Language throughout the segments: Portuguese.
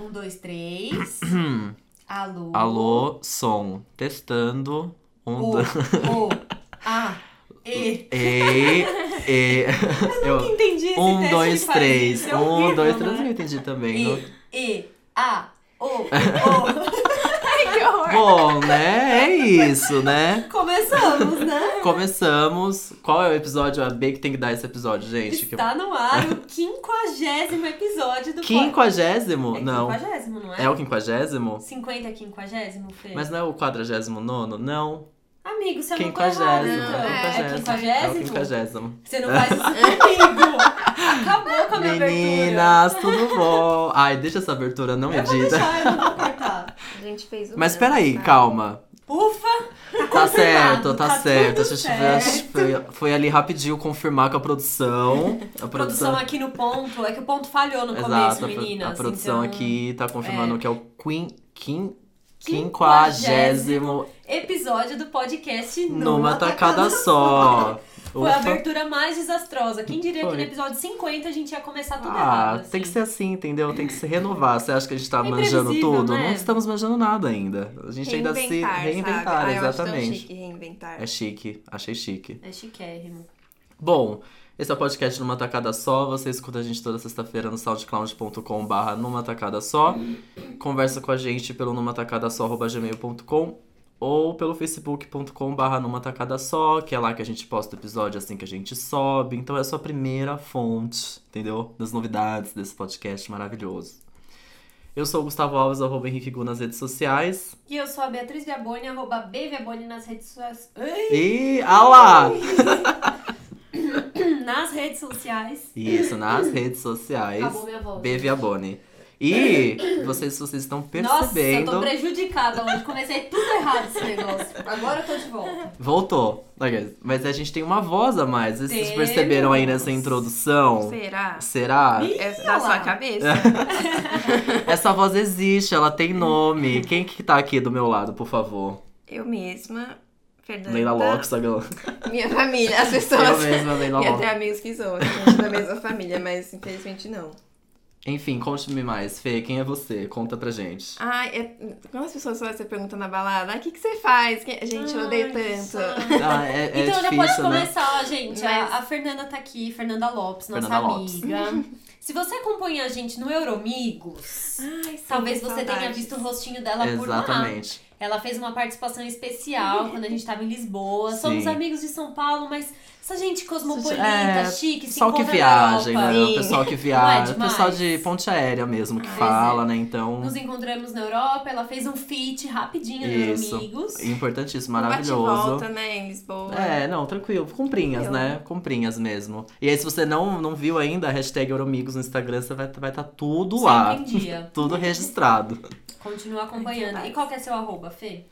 Um, dois, três. Alô. Alô, som. Testando. Um, O, dois. o, a, e. E, e. Eu, Entendi esse um, teste dois, de três. é Um, horrível, dois, três. né? Eu entendi também. não- E, e, a, o, o. que horror. Bom, né? É isso, né? Começamos, né? Começamos. Qual é o episódio? A B que tem que dar esse episódio, gente. Que... Está no ar o quinquagésimo episódio do Quinquagésimo? É Não. quinquagésimo, não é? É o quinquagésimo? 50 é quinquagésimo, Fê? Mas não é o quadragésimo nono? Não. Amigo, você anotou Quinquagésimo. errado, Não, é, É É o quinquagésimo? quinquagésimo. Você não faz isso comigo! Acabou com a minha abertura. Meninas, tudo bom? Ai, deixa essa abertura não Eu vou edita. deixar, eu não vou cortar. A gente fez o Mas ano, peraí, tá? calma. Ufa! Tá, Tá certo, tá, certo. tudo A gente certo. foi, foi ali rapidinho confirmar com a produção. A Produção aqui no ponto, é que o ponto falhou no Exato, começo, meninas. a produção então, aqui tá confirmando é. que é o quin, quin, Quinquagésimo Episódio do podcast numa tacada só. Foi a abertura mais desastrosa. Quem diria que Foi. no episódio 50 a gente ia começar tudo Ah, errado? tem que assim. ser assim, entendeu? Tem que se renovar. Você acha que a gente tá É manjando tudo? né? Não estamos manjando nada ainda. A gente ainda se Reinventar, Ah, eu acho tão exatamente. chique reinventar. É chique, achei chique. É chiquérrimo. Bom, esse é o podcast numa tacada só. Você escuta a gente toda sexta-feira no soundcloud.com barra numa tacada só. Conversa com a gente pelo numa tacada só gmail.com ou pelo facebook.com barra numa tacada só, que é lá que a gente posta o episódio assim que a gente sobe. Então é a sua primeira fonte, entendeu? Das novidades desse podcast maravilhoso. Eu sou o Gustavo Alves, arroba Henrique Gu nas redes sociais. E eu sou a Beatriz Viaboni, arroba Bviaboni nas redes sociais. Ai! E, ah lá! Nas redes sociais. Isso, nas redes sociais. Acabou minha voz. B Viaboni. E vocês, vocês estão Nossa, eu percebendo. tô prejudicada hoje. Comecei tudo errado esse negócio. Agora eu tô de volta. Voltou. Mas a gente tem uma voz a mais. Vocês perceberam aí nessa introdução? Será? Será? Ih, É da sua cabeça? Essa voz existe, ela tem nome. Quem que tá aqui do meu lado, por favor? Eu mesma, Fernanda. Leila Lopes, a gal- Minha família, as Eu pessoas. mesma, Leila E até Lopes. amigos que são, a gente é da mesma família, mas infelizmente não. Enfim, conte-me mais. Fê, quem é você? Conta pra gente. Ai, é... quando as pessoas fazem essa pergunta na balada, o que, que você faz? Que- Gente, eu odeio tanto. Ah, é, é então já difícil, pode né? começar, gente. A- Mas- A, Fernanda tá aqui, Fernanda Lopes, nossa Fernanda Lopes. amiga. Se você acompanha a gente no Euromigos, Ai, sim, talvez você tenha saudades. visto o rostinho dela por lá. Exatamente. Ela fez uma participação especial quando a gente tava em Lisboa. Somos Sim. amigos de São Paulo, mas essa gente cosmopolita, É, chique, se Pessoal que viaja, né? O pessoal que Não é viaja. demais? pessoal de ponte aérea mesmo que Ah, fala, é. né? Então. Nos encontramos na Europa, ela fez um feat rapidinho no Isso. Euromigos. Importantíssimo, Um maravilhoso. bate-volta, né, em Lisboa. É, não, tranquilo. Comprinhas, Eu. né? Comprinhas mesmo. E aí, se você não, não viu ainda a hashtag Euromigos no Instagram, você vai estar vai tá tudo Sempre lá. em dia. tudo registrado. Continua acompanhando. Ai, que E qual que é seu arroba, Fê?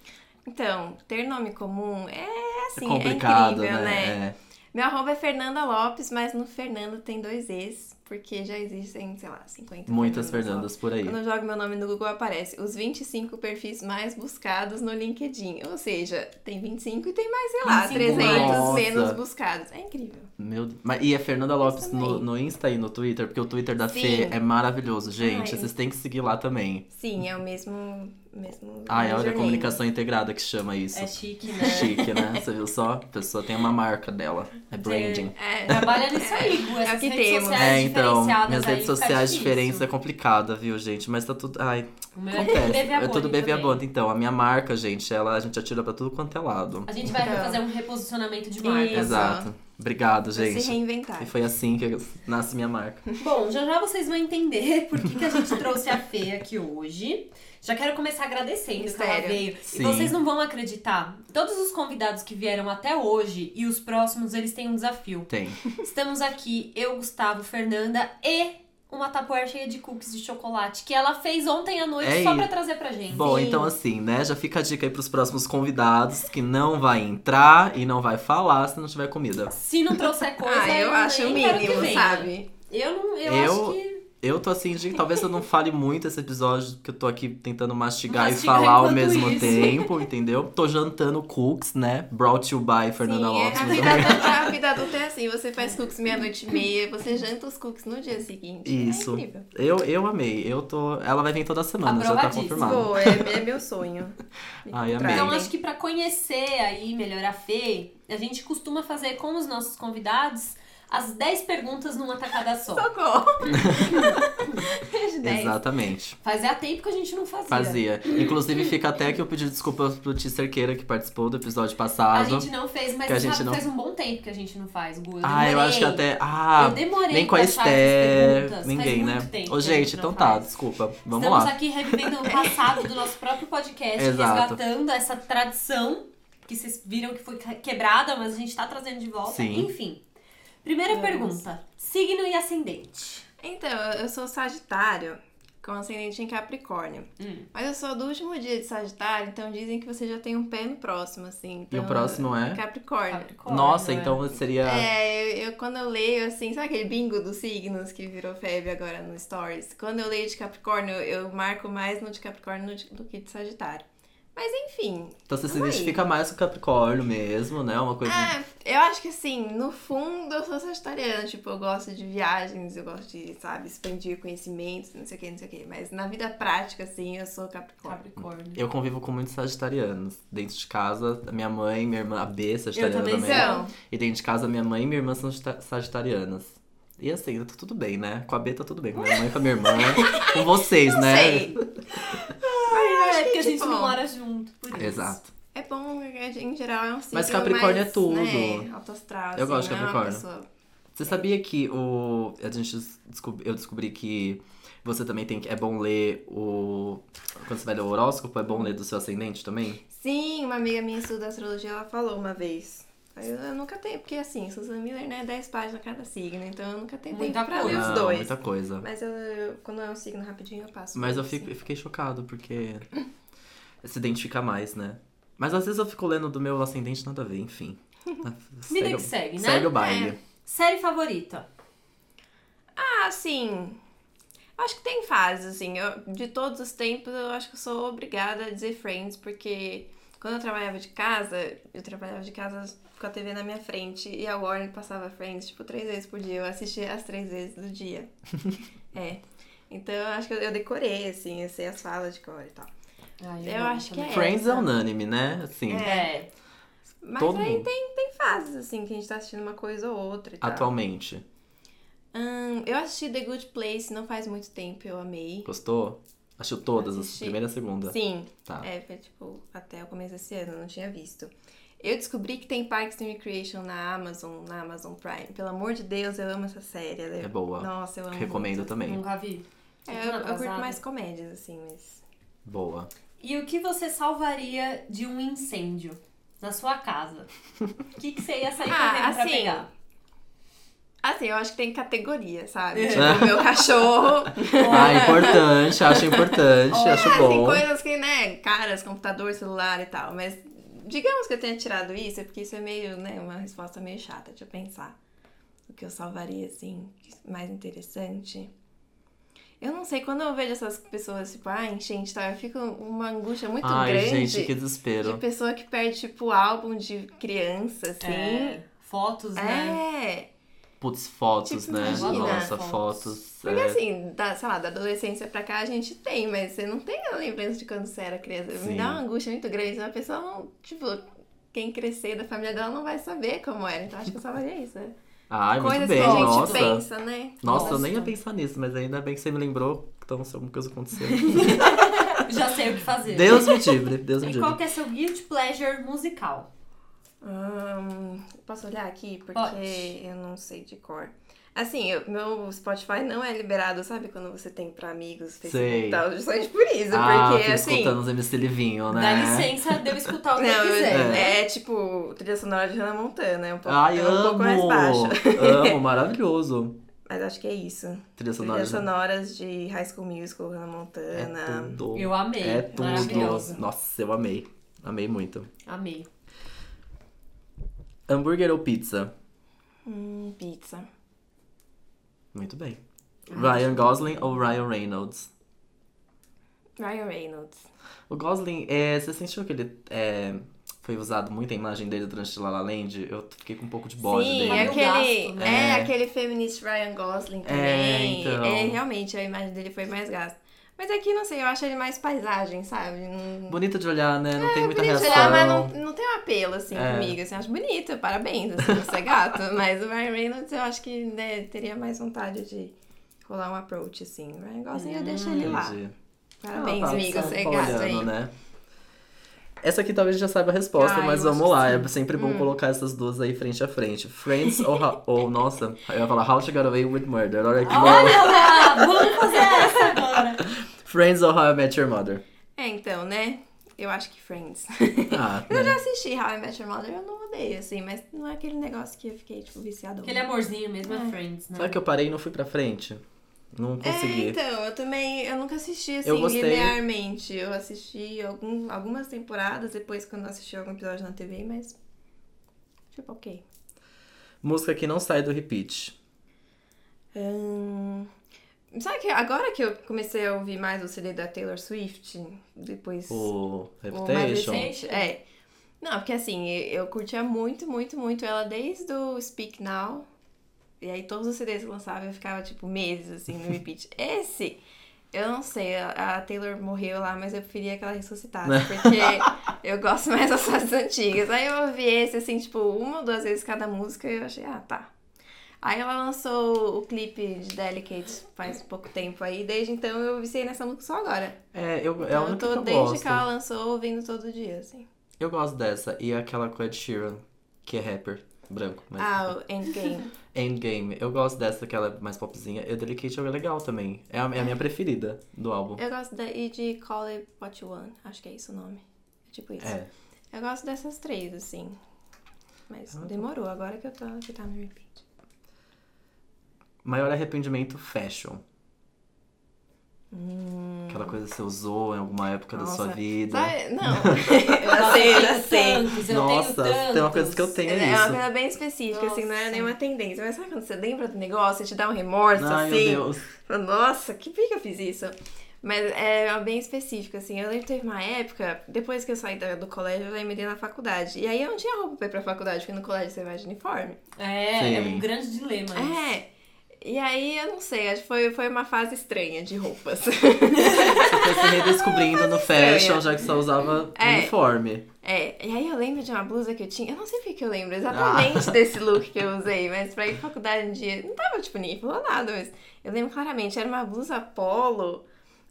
Então, ter nome comum é É assim, é, complicado, incrível, né? né? Meu arroba é Fernanda Lopes, mas no Fernando tem dois Es, porque já existem, sei lá, 50 É. Muitas Fernandas Fernandas por aí. Quando eu jogo meu nome no Google, aparece os 25 perfis mais buscados no LinkedIn. Ou seja, tem 25 e tem mais, sei lá, 25 300 mais. menos Nossa. buscados. É incrível. Meu Deus. Mas, e a Fernanda Lopes no, no Insta e no Twitter, porque o Twitter da Sim. Fê é maravilhoso, gente. Ai. Vocês têm que seguir lá também. Sim, é o mesmo. mesmo Ai, olha a comunicação integrada que chama isso. É chique, né? Chique, né? Você viu só? A pessoa tem uma marca dela. É branding. É, Trabalha nisso aí, Gu. Essas É o que redes temos. sociais É, então, diferenciadas minhas aí redes fica sociais diferentes é complicada, viu, gente? Mas tá tudo. Ai, é acontece. É tudo bebê abonda. Então, a minha marca, gente, ela a gente atira pra tudo quanto é lado. A gente vai Então. fazer um reposicionamento de marca. Exato. Obrigado, pra gente. se reinventar. E foi assim que nasce minha marca. Bom, já já vocês vão entender por que, que a gente trouxe a Fê aqui hoje. Já quero começar agradecendo que ela veio. Sim. E vocês não vão acreditar. Todos os convidados que vieram até hoje e os próximos, eles têm um desafio. Tem. Estamos aqui, eu, Gustavo, Fernanda e uma tapoeira cheia de cookies de chocolate que ela fez ontem à noite É só pra trazer pra gente. Bom, Sim. então assim, né? Já fica a dica aí pros próximos convidados que não vai entrar e não vai falar se não tiver comida. Se não trouxer coisa, Ah, eu acho o mínimo, sabe? Eu não, eu, Eu- acho que Eu tô assim, de, talvez eu não fale muito esse episódio, porque eu tô aqui tentando mastigar, Mastigar e falar ao mesmo isso. tempo, entendeu? Tô jantando cookies, né? Brought you by Fernanda Sim, é, Lopes. a, vida adulta, a vida adulta é assim, você faz cookies meia-noite e meia, você janta os cookies no dia seguinte. Isso. É incrível. Eu, eu amei. Eu tô. Ela vai vir toda semana, já tá confirmado. Pô, é, é meu sonho. Me Ai, amei. Então, acho que pra conhecer aí melhor a Fê, a gente costuma fazer com os nossos convidados as 10 perguntas numa tacada só. Socorro! Exatamente. Fazia tempo que a gente não fazia. Fazia. Inclusive, fica até que eu pedi desculpa pro Ti Cerqueira, que participou do episódio A passado. gente não fez, mas Que a sabe, gente não- faz um bom tempo que a gente não faz, Gu. Eu Ah, eu acho que até. Ah, eu demorei nem com a Esté. perguntas. Ninguém, faz né? muito tempo Ô, a gente, então tá, faz. desculpa. Vamos Estamos lá. aqui revivendo o passado do nosso próprio podcast, Exato. resgatando essa tradição que vocês viram que foi quebrada, mas a gente tá trazendo de volta. Sim. Enfim. Primeira Vamos. pergunta: signo e ascendente. Então, eu sou Sagitário, com ascendente em Capricórnio. Hum. Mas eu sou do último dia de Sagitário, então dizem que você já tem um pé no próximo, assim. E o Então, próximo é? Capricórnio. Capricórnio, Nossa, né? então seria. É, eu, eu- quando eu leio, assim, sabe aquele bingo dos signos que virou febre agora no Stories? Quando eu leio de Capricórnio, eu marco mais no de Capricórnio do- do que de Sagitário. Mas enfim, Então você se Oi. identifica mais com o Capricórnio mesmo, né? Uma coisa. é, eu acho que assim, no fundo eu sou sagitariana, tipo, eu gosto de viagens, eu gosto de, sabe, expandir conhecimentos, não sei o que, não sei o que. Mas na vida prática, assim, eu sou Capricórnio. Capricórnio. Eu convivo com muitos sagitarianos. Dentro de casa, minha mãe, minha irmã, a B, sagitariana também também. sou. E dentro de casa, minha mãe e minha irmã são sagita- sagitarianas. E assim, tá tudo bem, né? Com a B tá tudo bem. Com a minha mãe, com a minha irmã. com vocês, Não né? sei. É, porque a gente tipo, não mora junto, por isso. Exato. É bom, em geral é um signo Mas Capricórnio mais, é tudo. Né, alto astral, Eu assim, gosto de não é uma Capricórnio. pessoa- Você sabia que o. A gente descob- eu descobri que você também tem que. É bom ler o. Quando você vai ler o horóscopo, é bom ler do seu ascendente também? Sim, uma amiga minha estuda astrologia, ela falou uma vez. Eu, eu nunca tenho, porque assim, Susan Miller, né, 10 páginas cada signo, então eu nunca tenho Muita tempo pra coisa. ler os dois. muita coisa. Mas eu, eu- quando é um signo rapidinho, eu passo. Mas eu, isso. fico, eu fiquei chocado, porque se identifica mais, né? Mas às vezes eu fico lendo do meu ascendente, nada a ver, enfim. Vida Segue, que segue, né? segue o baile. Série favorita. Ah, sim. Acho que tem fases, assim. Eu, de todos os tempos, eu acho que eu sou obrigada a dizer Friends, porque quando eu trabalhava de casa, eu trabalhava de casa com a TV na minha frente e a Warner passava Friends, tipo, três vezes por dia. Eu assistia as três vezes do dia. é. Então, eu acho que eu, eu decorei, assim, eu sei as falas de cor e tal. Ai, Eu amo acho que é. Friends é unânime, né? Assim, É. Mas Todo aí mundo. tem, tem fases, assim, que a gente tá assistindo uma coisa ou outra e tal. atualmente. Hum, eu assisti The Good Place não faz muito tempo, eu amei. Gostou? Assistiu todas, as Assisti. primeira e a segunda. Sim, Tá. É, foi tipo até o começo desse ano, eu não tinha visto. Eu descobri que tem Parks and Recreation na Amazon, na Amazon Prime. Pelo amor de Deus, eu amo essa série. Ela É boa. Nossa, eu amo. Recomendo muito. também. Nunca vi. É, eu, eu curto mais comédias, assim, mas. Boa. E o que você salvaria de um incêndio na sua casa? O que, que você ia sair Ah, correndo pra assim, pegar? Assim, eu acho que tem categoria, sabe? É. Tipo, o meu cachorro. Ah, importante, acho importante, acho tem bom. coisas que, né, caras, computador, celular e tal. Mas digamos que eu tenha tirado isso, é porque isso é meio, né, uma resposta meio chata. Deixa eu pensar. O que eu salvaria, assim, mais interessante. Eu não sei, quando eu vejo essas pessoas, tipo, ah, enchente tal, eu fico uma angústia muito Ai, grande. gente, que De desespero. pessoa que perde, tipo, álbum de criança, assim. É, fotos, né? É. Putz, fotos, Tipo, né? imagina. Nossa, Fotos. Porque é. assim, da, sei lá, da adolescência pra cá a gente tem, mas você não tem a lembrança de quando você era criança. Sim. Me dá uma angústia muito grande. Uma pessoa não, tipo, quem crescer da família dela não vai saber como era. Então acho que eu salvaria isso. né? Ai, muito Coisas bem, que a gente nossa. pensa, né? Nossa, eu nem ia pensar nisso, mas ainda bem que você me lembrou. Então, se alguma coisa aconteceu. Já sei o que fazer. Deus me livre, Deus me E livre. qual que é seu guilty pleasure musical? Hum, posso olhar aqui? Porque Pode. eu não sei de cor. Assim, eu- meu Spotify não é liberado, sabe? Quando você tem pra amigos, Facebook Sei. e tal, justamente por isso. Ah, porque, assim... escutando os MC Livinho, né? Dá licença de eu escutar o que Não, eu quiser. eu- né? é tipo trilha sonora de Hannah Montana, é um pouco, Ai, é um pouco mais amo! baixa. Amo, maravilhoso. Mas acho que é isso. Trilha sonora. Trilhas sonoras de High School Musical, Hannah É Montana. tudo. Eu amei. É tudo. Maravilhoso. Nossa, eu amei. Amei muito. Amei. Hambúrguer ou pizza? Hum, pizza. Muito bem. Ryan Gosling ou Ryan Reynolds? Ryan Reynolds. O Gosling, é, você sentiu que ele é, foi usado muita imagem dele durante La La Land? Eu fiquei com um pouco de bode Sim, dele. Meio aquele, gasto, né? é, É. aquele feminist Ryan Gosling É, também. então. É, realmente, a imagem dele foi mais gasta. Mas aqui, não sei, eu acho ele mais paisagem, sabe? Não... Bonito de olhar, né? Não tem muita bonito de reação. olhar, mas não, não tem um apelo, assim, É. comigo. Assim, eu acho bonito, parabéns, assim, você é gato. mas o Ryan Reynolds, eu acho que né, teria mais vontade de rolar um approach, assim. O Ryan Gosling, eu deixo ele lá. Entendi. Parabéns, Ah, tá, amigo, você é tá gato olhando, aí. né? Essa aqui talvez já saiba a resposta, Ah, mas vamos lá. que É sempre Hum. bom colocar essas duas aí frente a frente. Friends ou, ou nossa, eu ia falar How to Get Away with Murder. Olha que bom. Olha lá, vamos fazer essa agora. Friends ou How I Met Your Mother? É, então, né? Eu acho que Friends. Ah, eu já né? assisti How I Met Your Mother, eu não odeio, assim, mas não é aquele negócio que eu fiquei, tipo, viciado. Aquele amorzinho mesmo é É. Friends, né? Sabe que eu parei e não fui pra frente? Não consegui. É, então, eu também, eu nunca assisti assim Eu gostei. linearmente. Eu assisti algum, algumas temporadas depois quando eu assisti algum episódio na TV, mas tipo, ok. Música que não sai do repeat. Ahn, sabe que agora que eu comecei a ouvir mais o CD da Taylor Swift, depois O o mais Reputation. recente, é. Não, porque assim, eu curtia muito, muito, muito ela desde o Speak Now. E aí todos os CDs que lançava eu ficava, tipo, meses, assim, no repeat. Esse, eu não sei, a a Taylor morreu lá, mas eu preferia que ela ressuscitasse, porque eu gosto mais das fases antigas. Aí eu ouvi esse, assim, tipo, uma ou duas vezes cada música e eu achei, ah, tá. Aí ela lançou o clipe de Delicate faz pouco tempo aí, desde então eu viciei nessa música só agora. É, eu, é Então, eu única tô que eu desde gosto. que ela lançou ouvindo todo dia, assim. Eu gosto dessa. E aquela com Ed Sheeran, que é rapper, branco. Mas... Ah, o Endgame. Endgame. Eu gosto dessa, que ela é mais popzinha. E o Delicate é legal também. É a, é a minha preferida do álbum. Eu gosto da, e de Call It What You Want. Acho que é isso o nome. É tipo isso. É. Eu gosto dessas três, assim. Mas Ah, tá. demorou, agora que eu tô que tá no repeat. Maior arrependimento fashion. Aquela coisa que você usou em alguma época da sua Hum. Nossa. vida. Sabe? Não. eu já sei, eu sei. Nossa, tem uma coisa que eu tenho, é É uma coisa bem específica, assim, não era Nossa. nenhuma tendência. Mas sabe quando você lembra do negócio e te dá um remorso, Ai, assim? meu Deus. Nossa, que por que eu fiz isso? Mas é bem específico, assim. Eu lembro que teve uma época, depois que eu saí da- do colégio, eu já emendei na faculdade. E aí eu não tinha roupa pra ir pra faculdade, porque no colégio você vai de uniforme. É, é Sim. um grande dilema. isso. E aí, eu não sei, acho que foi, foi uma fase estranha de roupas. Você foi se redescobrindo no fashion, estranha. já que só usava É. uniforme. É, e aí eu lembro de uma blusa que eu tinha. Eu não sei porque que eu lembro Ah. exatamente desse look que eu usei, mas pra ir pra faculdade um dia. Não tava, tipo, nem falou nada, mas eu lembro claramente. Era uma blusa polo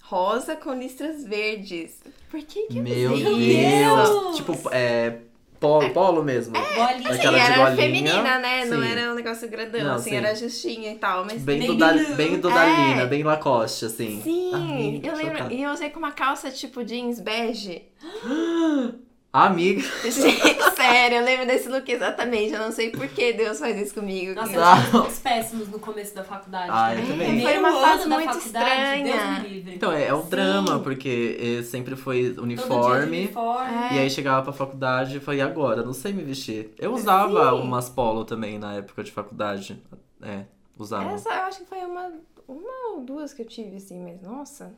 rosa com listras verdes. Por que que eu Meu Deus! isso? Tipo, é. Polo, polo mesmo. Bolinha. Sim, Aquela de era golinha. feminina, né? Não Sim. era um negócio grandão, Não, assim, sim. era justinha e tal, mas. Bem do, da, bem do É. Dalina, bem Lacoste, assim. Sim, Amiga, eu lembro. chocada. E eu usei com uma calça tipo jeans bege. Amiga. Gente, sério, eu lembro desse look exatamente. Eu não sei por que Deus faz isso comigo. Nossa, Eu- tinha uns péssimos no começo da faculdade. Ah, eu também. Foi uma fase da muito faculdade, estranha. Deus me livre. Então, é, é um Sim. drama, porque sempre foi Todo dia de uniforme. uniforme. É. E aí chegava pra faculdade e falei, e agora? Não sei me vestir. Eu usava Sim. umas polo também na época de faculdade. É, usava. Essa eu acho que foi uma, uma ou duas que eu tive, assim, mas nossa.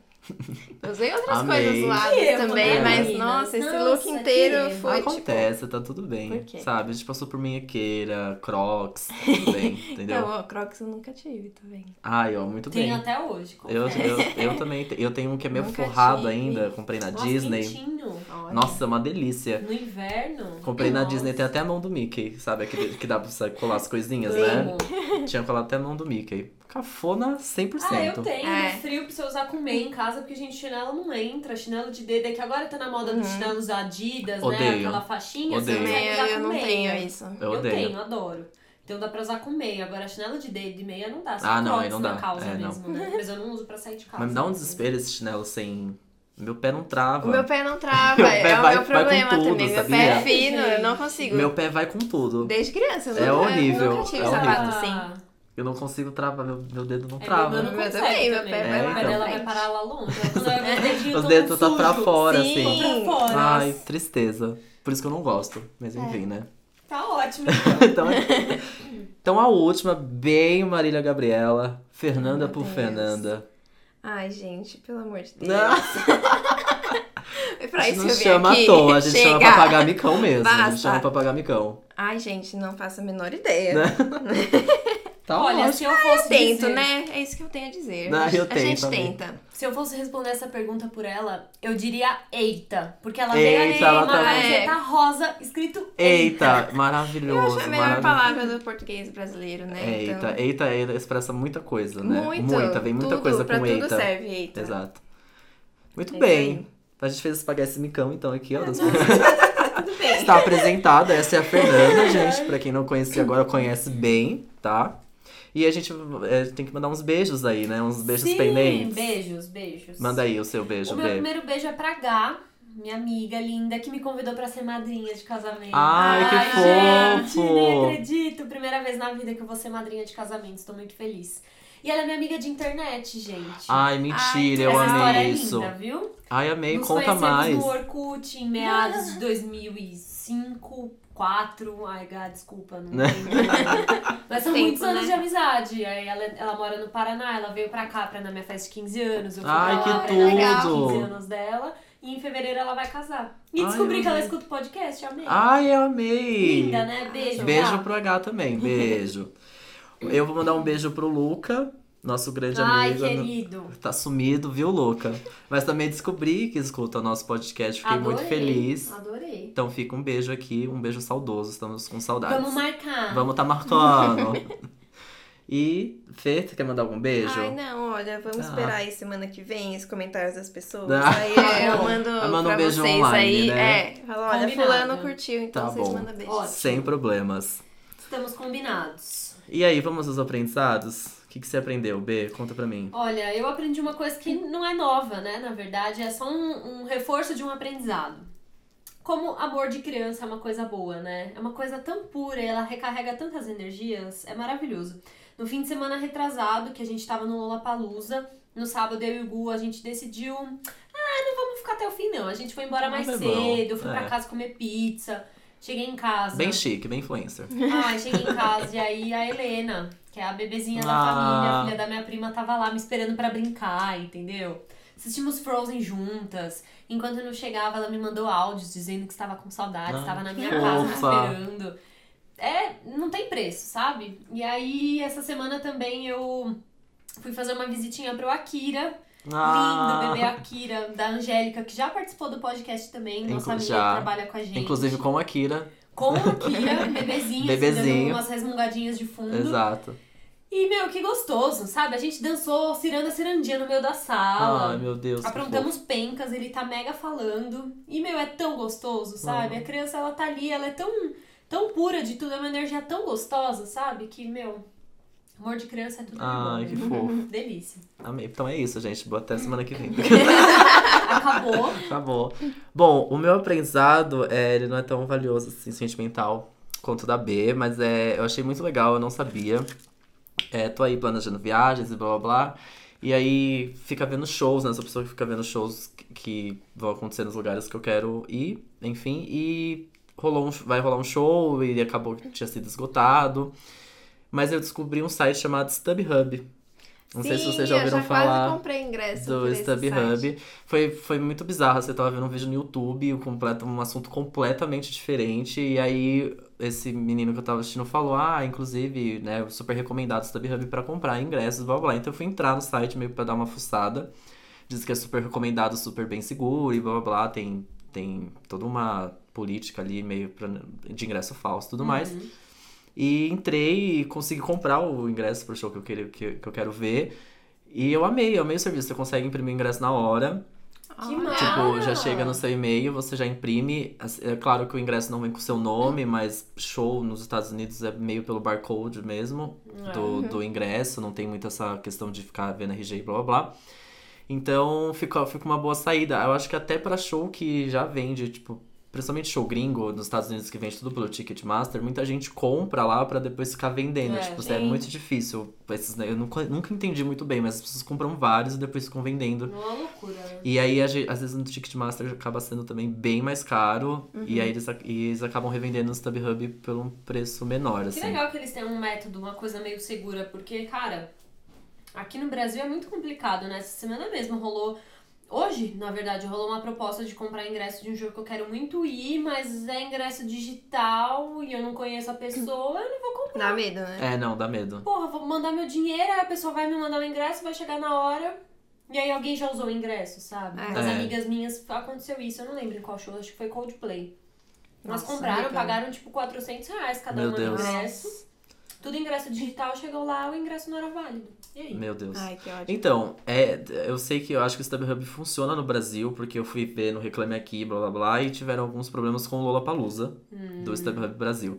Eu usei outras Amei. coisas zoadas Que também, né, mas meninas? nossa, esse Nossa, look que inteiro erro. foi tipo. Acontece, tá tudo bem. Por quê? Sabe? A gente passou por minhoqueira, crocs, tá tudo bem, entendeu? Não, ó, Crocs eu nunca tive, tá vendo? Ai, ó, muito Tem bem. até hoje. Eu, confesso. eu, eu também te- eu tenho um que é meio Nunca forrado tive. ainda, comprei na Nossa, Disney. quentinho. Olha. Nossa, uma delícia. No inverno. Comprei na Nossa. Disney, tem até a mão do Mickey, sabe? Aquele que dá pra você colar as coisinhas, né? Tinha colado até a mão do Mickey. Cafona 100%. Ah, eu tenho É. no frio pra você usar com meia em casa, porque, gente, chinelo não entra. Chinelo de dedo é que agora tá na moda dos chinelos Adidas, né? Odeio. Aquela faixinha, Odeio. você usar eu, eu com não meia. tenho isso. Eu Eu, odeio. tenho, adoro. Então dá pra usar com meia. Agora, chinelo de dedo e meia não dá. Só Ah, não, aí não na dá. calça É, não. mesmo, né? Mas eu não uso pra sair de casa. Mas me dá um assim. desespero esse chinelo sem. Meu pé não trava. O meu pé não trava, Meu pé é o vai- meu vai com problema tudo, também. Meu sabia? pé é fino, eu não consigo. Meu pé vai com tudo. Desde criança, eu É nunca, horrível, eu nunca tive é sapato horrível. assim. Eu não consigo travar, meu, meu dedo não É, trava. meu não também, meu pé vai Meu lá pé pra dela vai parar lá longe. Eu Os dedos tá pra fora, Sim. assim. Pra fora. Ai, tristeza. Por isso que eu não gosto. Mas É. enfim, né? Tá ótimo. então, então a última, bem Marília Gabriela, Fernanda Meu por Deus. Fernanda. Ai, gente, pelo amor de Deus. Não. É pra a gente isso não que eu chama aqui. à toa, a gente Chega. chama pra pagar micão mesmo. A gente Basta. chama pra pagar micão. Ai, gente, não faço a menor ideia. Tá Olha, ótimo. se eu fosse Tento, dizer- né? É isso que eu tenho a dizer. Não, eu a tento gente também. tenta. Se eu fosse responder essa pergunta por ela, eu diria eita. Porque ela Eita, veio ali ela uma tá- camiseta rosa escrito eita. Eita, Eu maravilhoso. acho a melhor palavra do português brasileiro, né? Eita, então, eita, eita expressa muita coisa, né? muito. Muita, vem muita tudo, coisa pra com tudo eita. serve eita. Exato. Muito É bem. isso A gente fez espaguete micão, então, aqui, ó. das- Tudo bem. Está apresentada, essa é a Fernanda, gente. Pra quem não conhecia agora, conhece bem, tá? E a gente é, tem que mandar uns beijos aí, né? Uns beijos Sim, pendentes. beijos, beijos. Manda aí o seu beijo, O meu Bê. primeiro beijo é pra Gá, minha amiga linda, que me convidou pra ser madrinha de casamento. Ai, que gente, fofo! nem acredito. Primeira vez na vida que eu vou ser madrinha de casamento, estou muito feliz. E ela é minha amiga de internet, gente. Ai, mentira, eu Essa história amei é isso. linda, viu? Ai, amei, Nos conta conhecemos mais. no Orkut em meados de 2005, 2004. Ai, Gá, desculpa, não Né? lembro. Mas são Tempo, muitos anos né? de amizade. Aí ela, ela mora no Paraná, ela veio pra cá pra na minha festa de 15 anos. Eu fui Ai, pra lá que pra tudo! os 15 anos dela. E em fevereiro ela vai casar. E Ai, descobri que ela escuta o podcast, amei. Ai, eu amei. Linda, né? Beijo. Beijo Gá. pro H também, beijo. Eu vou mandar um beijo pro Luca, nosso grande Ai, amigo. querido. Tá sumido, viu, Luca? Mas também descobri que escuta o nosso podcast, fiquei muito Adorei, feliz. Adorei. Então fica um beijo aqui, um beijo saudoso, estamos com saudades. Vamos marcar. Vamos tá marcando. e, Fê, você quer mandar algum beijo? Ai, não, olha, vamos Ah. esperar aí semana que vem os comentários das pessoas. Ah. Aí é, eu mando Aí manda um beijo vocês online, aí. né? É, fala, olha, Combinado. fulano curtiu, então Tá vocês bom. mandam beijo. Ótimo. Sem problemas. Estamos combinados. E aí, vamos aos aprendizados? O que, que você aprendeu, B? Conta pra mim. Olha, eu aprendi uma coisa que não é nova, né? Na verdade, é só um, um reforço de um aprendizado. Como amor de criança é uma coisa boa, né? É uma coisa tão pura, ela recarrega tantas energias, é maravilhoso. No fim de semana retrasado, que a gente tava no Lollapalooza, no sábado eu e o Gu, a gente decidiu, ah, não vamos ficar até o fim não. A gente foi embora mais bom, cedo, eu fui é. pra casa comer pizza, cheguei em casa. Bem chique, bem influencer. Ai, cheguei em casa e aí a Helena, que é a bebezinha da Ah. família, a filha da minha prima, tava lá me esperando pra brincar, entendeu? Assistimos Frozen juntas. Enquanto eu não chegava, ela me mandou áudios dizendo que estava com saudade, Ai, estava na minha casa me esperando. É, não tem preço, sabe? E aí, essa semana também eu fui fazer uma visitinha pro Akira. Ah, Lindo, bebê Akira, da Angélica, que já participou do podcast também. Nossa Inclu- amiga já. que trabalha com a gente. Inclusive com a Kira. Com a Kira, bebezinho, Bebezinho. assim, dando umas resmungadinhas de fundo. Exato. E, meu, que gostoso, sabe? A gente dançou ciranda cirandinha no meio da sala. Ai, meu Deus. Aprontamos pencas, ele tá mega falando. E, meu, é tão gostoso, sabe? Uhum. A criança, ela tá ali, ela é tão, tão pura de tudo, é uma energia tão gostosa, sabe? Que, meu, amor de criança é tudo bom. que fofo. Delícia. Amei. Então é isso, gente. Boa até semana que vem. Acabou. Acabou. Bom, o meu aprendizado, é, ele não é tão valioso, assim, sentimental quanto o da B, mas é, eu achei muito legal, eu não sabia. É, tô aí planejando viagens e blá blá blá. E aí fica vendo shows, né? Sou pessoa que fica vendo shows que, que vão acontecer nos lugares que eu quero ir, enfim. E rolou um, vai rolar um show e acabou que tinha sido esgotado. Mas eu descobri um site chamado StubHub. Não sei se Sim, vocês já ouviram já falar comprei ingresso do StubHub. Foi, foi muito bizarro. Você tava vendo um vídeo no YouTube, um, completo, um assunto completamente diferente. E aí, esse menino que eu tava assistindo falou: Ah, inclusive, né, super recomendado o StubHub pra comprar ingressos, blá blá. Então eu fui entrar no site meio pra dar uma fuçada. Diz que é super recomendado, super bem seguro e blá blá blá. Tem, tem toda uma política ali meio pra, de ingresso falso e tudo mais. E entrei e consegui comprar o ingresso pro show que eu, queria, que, que eu quero ver. E eu amei, eu amei o serviço. Você consegue imprimir o ingresso na hora. Que. Tipo, já chega no seu e-mail, você já imprime. É claro que o ingresso não vem com o seu nome, mas show nos Estados Unidos é meio pelo barcode mesmo do, do ingresso. Não tem muito essa questão de ficar vendo RG e blá blá blá. Então fica, fica uma boa saída. Eu acho que até pra show que já vende, tipo, principalmente show gringo nos Estados Unidos que vende tudo pelo Ticketmaster, muita gente compra lá pra depois ficar vendendo. É, tipo, é muito difícil. Esses, eu nunca, nunca entendi muito bem, mas as pessoas compram vários e depois ficam vendendo. Uma loucura, né? E aí, às vezes, no Ticketmaster acaba sendo também bem mais caro. Uhum. E aí eles, e eles acabam revendendo no StubHub por um preço menor, Que assim. legal que eles têm um método, uma coisa meio segura, porque, cara, aqui no Brasil é muito complicado, né? Essa semana mesmo rolou. Hoje, na verdade, rolou uma proposta de comprar ingresso de um jogo que eu quero muito ir, mas é ingresso digital e eu não conheço a pessoa, eu não vou comprar. Dá medo, né? É, não, dá medo. Porra, vou mandar meu dinheiro, aí a pessoa vai me mandar o ingresso, vai chegar na hora. E aí alguém já usou o ingresso, sabe? É. As É. amigas minhas aconteceu isso, eu não lembro em qual show, acho que foi Coldplay. Elas Nossa, compraram, amiga. pagaram tipo 400 reais cada Meu uma no Deus. ingresso. Tudo ingresso digital, chegou lá, o ingresso não era válido. E aí? Meu Deus. Ai, que ódio. Então, é, eu sei que eu acho que o StubHub funciona no Brasil, porque eu fui ver no Reclame Aqui, blá blá blá, e tiveram alguns problemas com o Lollapalooza Hum. do StubHub Brasil.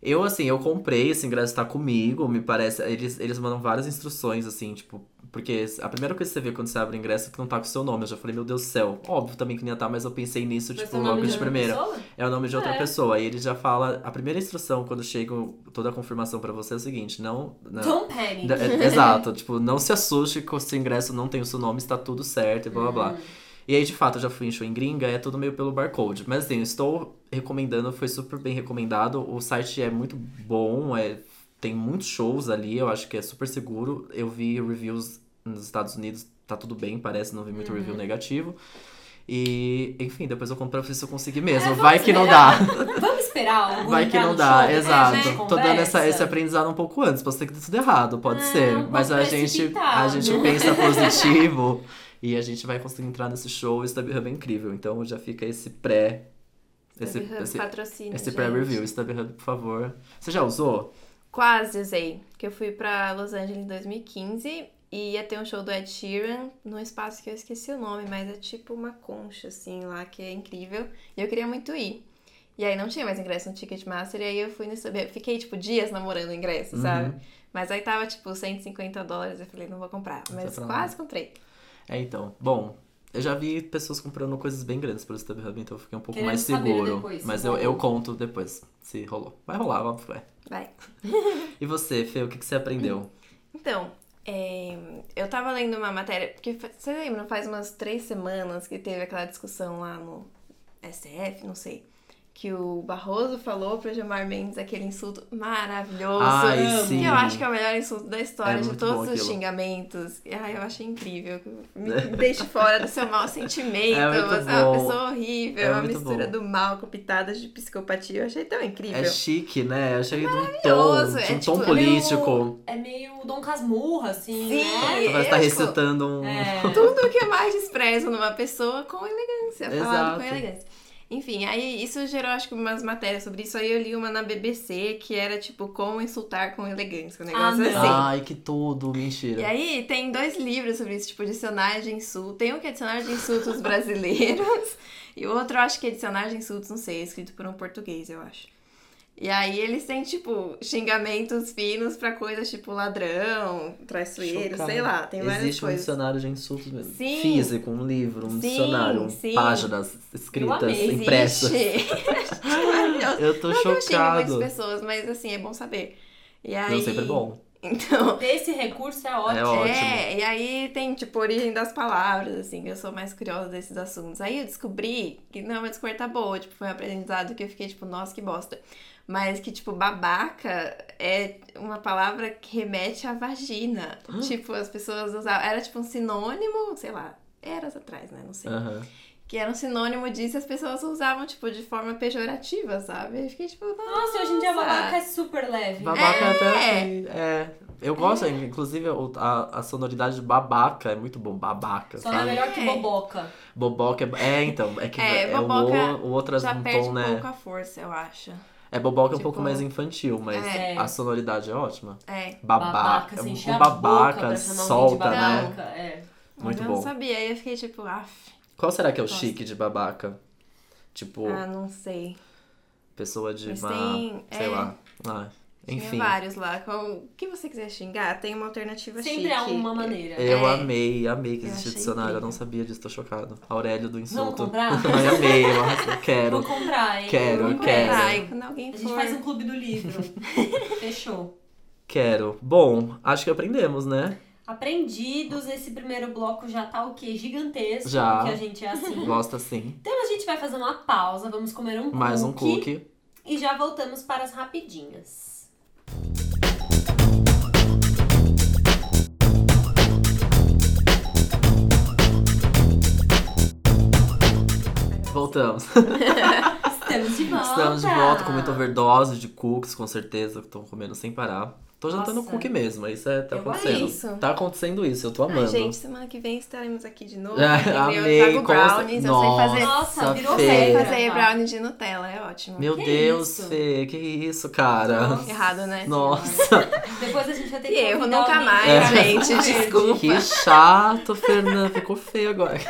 Eu, assim, eu comprei, esse ingresso tá comigo, me parece. Eles, eles mandam várias instruções, assim, tipo. Porque a primeira coisa que você vê quando você abre o ingresso é que não tá com o seu nome. Eu já falei, meu Deus do céu. Óbvio também que não ia estar, mas eu pensei nisso, Mas tipo, é logo de outra primeira. pessoa? É o nome de outra É. pessoa. Aí ele já fala. A primeira instrução, quando chega toda a confirmação pra você, é o seguinte: não. não Don't panic. da- é- Exato, tipo, não se assuste que o seu ingresso não tem o seu nome, está tudo certo e blá blá Hum. blá. E aí, de fato, eu já fui em show em gringa, é tudo meio pelo barcode. Mas assim, eu estou recomendando, foi super bem recomendado. O site é muito bom, é, tem muitos shows ali, eu acho que é super seguro. Eu vi reviews nos Estados Unidos, tá tudo bem, parece, não vi muito Uhum. review negativo. E, enfim, depois eu compro pra ver se eu conseguir mesmo. É, Vai que não dá. Vamos esperar Vai que não dá, show, depois exato. a gente Tô dando essa, esse aprendizado um pouco antes, pode ser que dê tudo errado, pode Ah, ser. Mas a gente, a precipitado. gente pensa positivo e a gente vai conseguir entrar nesse show o StubHub é incrível. Então já fica esse pré. Esse, esse, esse pré-review, StubHub, por favor. Você já usou? Quase usei. Que eu fui pra Los Angeles em 2015 e ia ter um show do Ed Sheeran num espaço que eu esqueci o nome, mas é tipo uma concha, assim, lá, que é incrível. E eu queria muito ir. E aí não tinha mais ingresso no Ticketmaster, e aí eu fui no StubHub. Fiquei, tipo, dias namorando o ingresso, Uhum. sabe? Mas aí tava, tipo, 150 dólares, eu falei, não vou comprar. Mas quase comprei. É, então. Bom, eu já vi pessoas comprando coisas bem grandes pelo StubHub, então eu fiquei um pouco Queremos mais seguro. depois mas eu, rolou. eu conto depois se rolou. Vai rolar, óbvio. É. Vai. E você, Fê, o que, que você aprendeu? Então, é, eu tava lendo uma matéria, porque você lembra, faz umas três semanas que teve aquela discussão lá no SF, não sei, que o Barroso falou pro Gilmar Mendes aquele insulto maravilhoso. Ai, sim. Que eu acho que é o melhor insulto da história, É de todos bom os xingamentos. Ai, eu achei incrível. Me me deixe fora do seu mau sentimento. É você é uma bom. pessoa horrível, É uma mistura bom. do mal com pitadas de psicopatia. Eu achei tão incrível. É chique, né? Achei de um tom, Maravilhoso, de é um tom tipo, político. É meio Dom Casmurra, assim, Sim. né? Tu vai estar é, recitando um. É. Tudo que eu mais desprezo numa pessoa com elegância, falado com Exato. elegância. Enfim, aí isso gerou, acho que, umas matérias sobre isso. Aí eu li uma na BBC que era tipo como insultar com elegância, um negócio Ah, assim. Ai, que tudo, mentira. E aí tem dois livros sobre isso, tipo, dicionário de insultos. Tem um que é dicionário de insultos brasileiros, e o outro eu acho que é dicionário de insultos, não sei, é escrito por um português, eu acho. E aí eles têm, tipo, xingamentos finos pra coisas tipo ladrão, traiçoeiro, Chocado. sei lá, tem várias Existe um coisas. dicionário de insultos mesmo. Sim. Físico, um livro, um Sim, dicionário, sim. páginas escritas, impressas. Existe. Eu tô Não que eu chocado. pessoas, mas assim, é bom saber. E aí... Não, sempre é bom. Então, esse recurso é ótimo. É ótimo. é, e aí tem, tipo, origem das palavras, assim, que eu sou mais curiosa desses assuntos. Aí eu descobri que não é uma descoberta boa, tipo, foi um aprendizado que eu fiquei, tipo, nossa, que bosta. Mas que, tipo, babaca é uma palavra que remete à vagina. Tipo, as pessoas usavam. Era tipo um sinônimo, sei lá, eras atrás, né? Não sei. Aham. Que era um sinônimo disso e as pessoas usavam, tipo, de forma pejorativa, sabe? Eu fiquei, tipo, nossa. Nossa, hoje em dia a babaca é super leve. Babaca É. até assim, é. Eu gosto, inclusive, o- a, a sonoridade de babaca é muito bom. Babaca, Só é sabe? melhor que É. boboca. Boboca é. É, então. É que É, é, o, boboca o, o outro é Já um perde tom, um né? pouco a força, eu acho. É, boboca é um Tipo, pouco mais infantil, mas é. a sonoridade é ótima. É. Babaca. assim, o encher a babaca solta, né? babaca. É. Muito eu bom. não sabia, aí eu fiquei, tipo, af. Qual será que é o chique de babaca? Tipo, Ah, não sei. pessoa de Mas má. tem- Sei é. lá. Ah, Enfim. Tinha vários lá. Com o que você quiser xingar, tem uma alternativa Sempre chique. há uma maneira. Eu É. amei, amei que existia dicionário. Eu não sabia disso, tô chocado. Aurélio do insulto. comprar? Ai, amei, eu arrasei. quero. Vou comprar, hein? Quero, Vou quero. comprar. Ai, quando alguém A for... gente faz um clube do livro. Fechou. Quero. Bom, acho que aprendemos, né? Aprendidos, esse primeiro bloco já tá o quê? Gigantesco. Já. Porque a gente é assim. Gosta sim. Então a gente vai fazer uma pausa, vamos comer um Mais um cookie. cookie. E já voltamos para as rapidinhas. Voltamos. Estamos de volta. Estamos de volta com muita overdose de cookies, com certeza. que Estão comendo sem parar. Tô jantando Nossa. cookie mesmo, isso é, tá Eu acontecendo. isso. Tá acontecendo isso, eu tô Ai, amando. gente, semana que vem estaremos aqui de novo. Entendeu? amei, eu trago brownies, eu sei fazer... Nossa, virou Fê. Eu sei feira. fazer brownie de Nutella, é ótimo. Meu Que Deus, isso? Fê, que isso, cara? Nossa. Errado, né? Nossa, Depois a gente vai ter que erro, nunca alguém mais, fazer gente, desculpa. que chato, Fernanda. Ficou feio agora.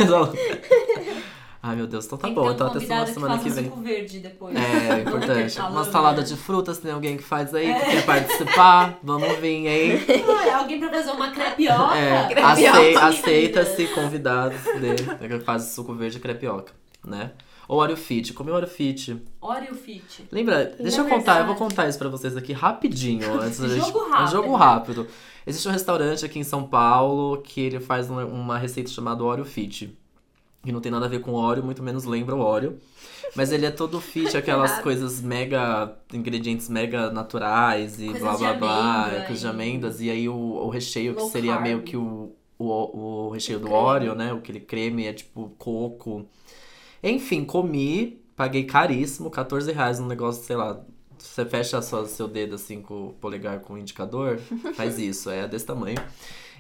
Ai, meu Deus, então tá bom. Então um até semana, semana que que vem. suco verde depois. É, importante. Tá Uma salada né? de frutas, tem alguém que faz aí, que quer participar? Vamos vir, hein? Ah, Alguém pra fazer uma crepioca? É, Crepioca. acei- aceita-se convidados de, que faz suco verde e crepioca, né? Ou Oreo Fit. Comeu Oreo Fit. Oreo Fit. Lembra? Deixa eu Na contar, eu vou verdade- contar isso pra vocês aqui rapidinho. Da gente- Jogo Um rápido. jogo rápido. Existe um restaurante aqui em São Paulo que ele faz uma, uma receita chamada Oreo Fit. Que não tem nada a ver com Oreo, muito menos lembra o Oreo. Mas ele é todo fit, aquelas coisas mega. ingredientes mega naturais e Coisas blá blá blá, amêndoa coisas de amêndoas. E aí o, o recheio, que seria carb. meio que o, o, o recheio do. Oreo, né? Aquele creme é tipo coco. Enfim, comi, paguei caríssimo, 14 reais num negócio, sei lá. Você fecha só seu dedo assim com o polegar com o indicador, faz isso, é desse tamanho.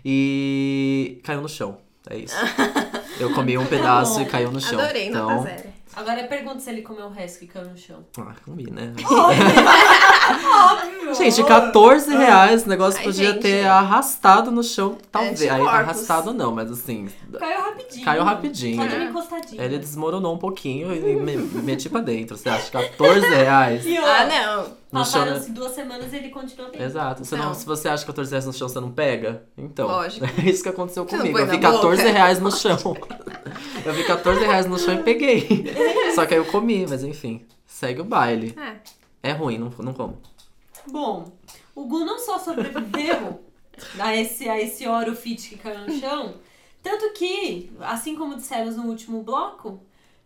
E caiu no chão. É isso. Eu comi um pedaço e caiu no chão. Adorei, então, nota zero. Agora pergunta se ele comeu o resto que caiu no chão. Ah, comi, né? Óbvio! Gente, 14 reais, o negócio Ai, podia gente. ter arrastado no chão, talvez. Aí, arrastado não, mas assim, Caiu rapidinho. Caiu rapidinho. Só deu uma É. encostadinha. ele desmoronou um pouquinho e me, meti pra dentro. Você acha 14 reais? Ah, não. Passaram-se duas semanas e ele continua bem. Exato. Você não, Não. se você acha que 14 reais no chão, você não pega? Então. Lógico. É isso que aconteceu comigo. Eu vi na boca? 14 reais no chão. Eu vi 14 reais no chão e peguei. Só que aí eu comi, mas enfim. Segue o baile. Ah, É ruim, não, não como. Bom, o Gu não só sobreviveu a esse, a esse Oreo Fit que caiu no chão, tanto que, assim como dissemos no último bloco,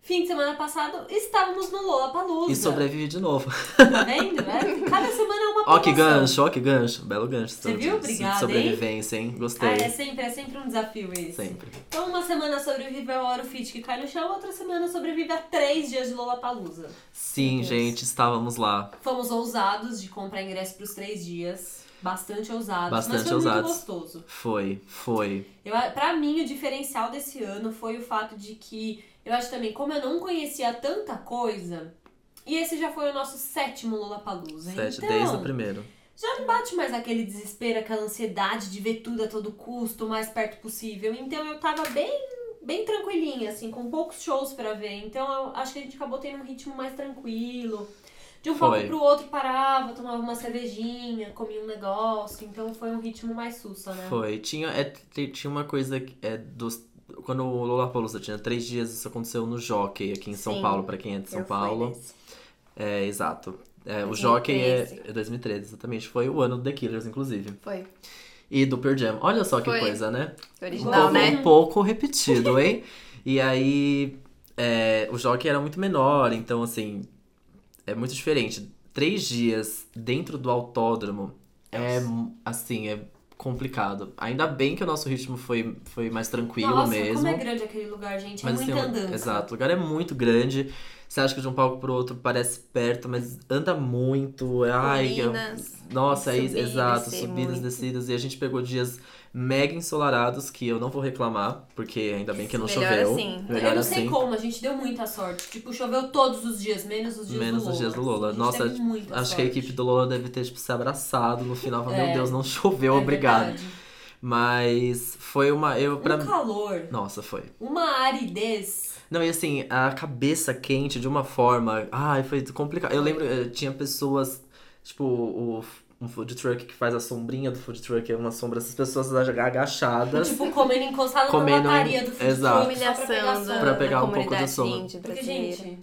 fim de semana passado estávamos no Lollapalooza. E sobrevive de novo. Tá vendo? É, cada semana é uma Ó que promoção. gancho, ó que gancho. Belo gancho. Você viu? Obrigada, Sobrevivência, hein? Gostei. Ah, é sempre, é sempre um desafio esse. Sempre. Então, uma semana sobrevive ao Oreo Fit que cai no chão, outra semana sobrevive a três dias de Lollapalooza. Sim, gente, estávamos lá. Fomos ousados de comprar ingresso pros três dias. Bastante ousados. Bastante mas foi ousados. muito gostoso. Foi, foi. Eu, pra mim, o diferencial desse ano foi o fato de que, eu acho também, como eu não conhecia tanta coisa, e esse já foi o nosso sétimo Lollapalooza. Sete, então, desde o primeiro. já não bate mais aquele desespero, aquela ansiedade de ver tudo a todo custo, o mais perto possível. Então eu tava bem, bem tranquilinha, assim, com poucos shows pra ver. Então eu acho que a gente acabou tendo um ritmo mais tranquilo. De um Foi. palco pro outro parava, tomava uma cervejinha, comia um negócio. Então foi um ritmo mais sussa, né? Foi. Tinha, é, tinha uma coisa é dos. Quando o Lollapalooza tinha três dias, isso aconteceu no Jockey, aqui em São Sim, Paulo, pra quem é de São Paulo. É, exato. É, o 2013. Jockey é, é 2013, exatamente. Foi o ano do The Killers, inclusive. Foi. E do Pearl Jam. Olha só que Foi. coisa, né? Foi Um Original, pouco, né? um pouco repetido, hein? e aí, é, o Jockey era muito menor, então, assim, é muito diferente. Três dias dentro do autódromo é, assim, é complicado. Ainda bem que o nosso ritmo foi, foi mais tranquilo Nossa, mesmo. como é grande aquele lugar, gente. É Mas muita assim, andança. Exato, o lugar é muito grande. Você acha que de um palco pro outro parece perto, mas anda muito. Ai, que- Colinas, nossa, é, subir e exato, subidas, muito. descidas. E a gente pegou dias mega ensolarados, que eu não vou reclamar, porque ainda bem que não Melhor choveu. assim. Melhor eu não sei assim. como, a gente deu muita sorte. Tipo, choveu todos os dias, menos os dias Menos do Lola. os dias do Lola. Nossa, Acho que a sorte. equipe do Lola deve ter tipo, se abraçado no final. É. Meu Deus, não choveu, É obrigado. verdade. Mas foi uma. Eu, pra... Um calor, Nossa, foi. uma aridez. Não, e assim, a cabeça quente de uma forma. Ai, foi complicado. Eu lembro, eh, tinha pessoas. Tipo, o, um food truck que faz a sombrinha do food truck, é uma sombra, essas pessoas agachadas. Tipo, comendo encostado Comendo em- lataria do food Exato. truck só pra pegar Pra pegar um pouco sombra. indie Porque, gente,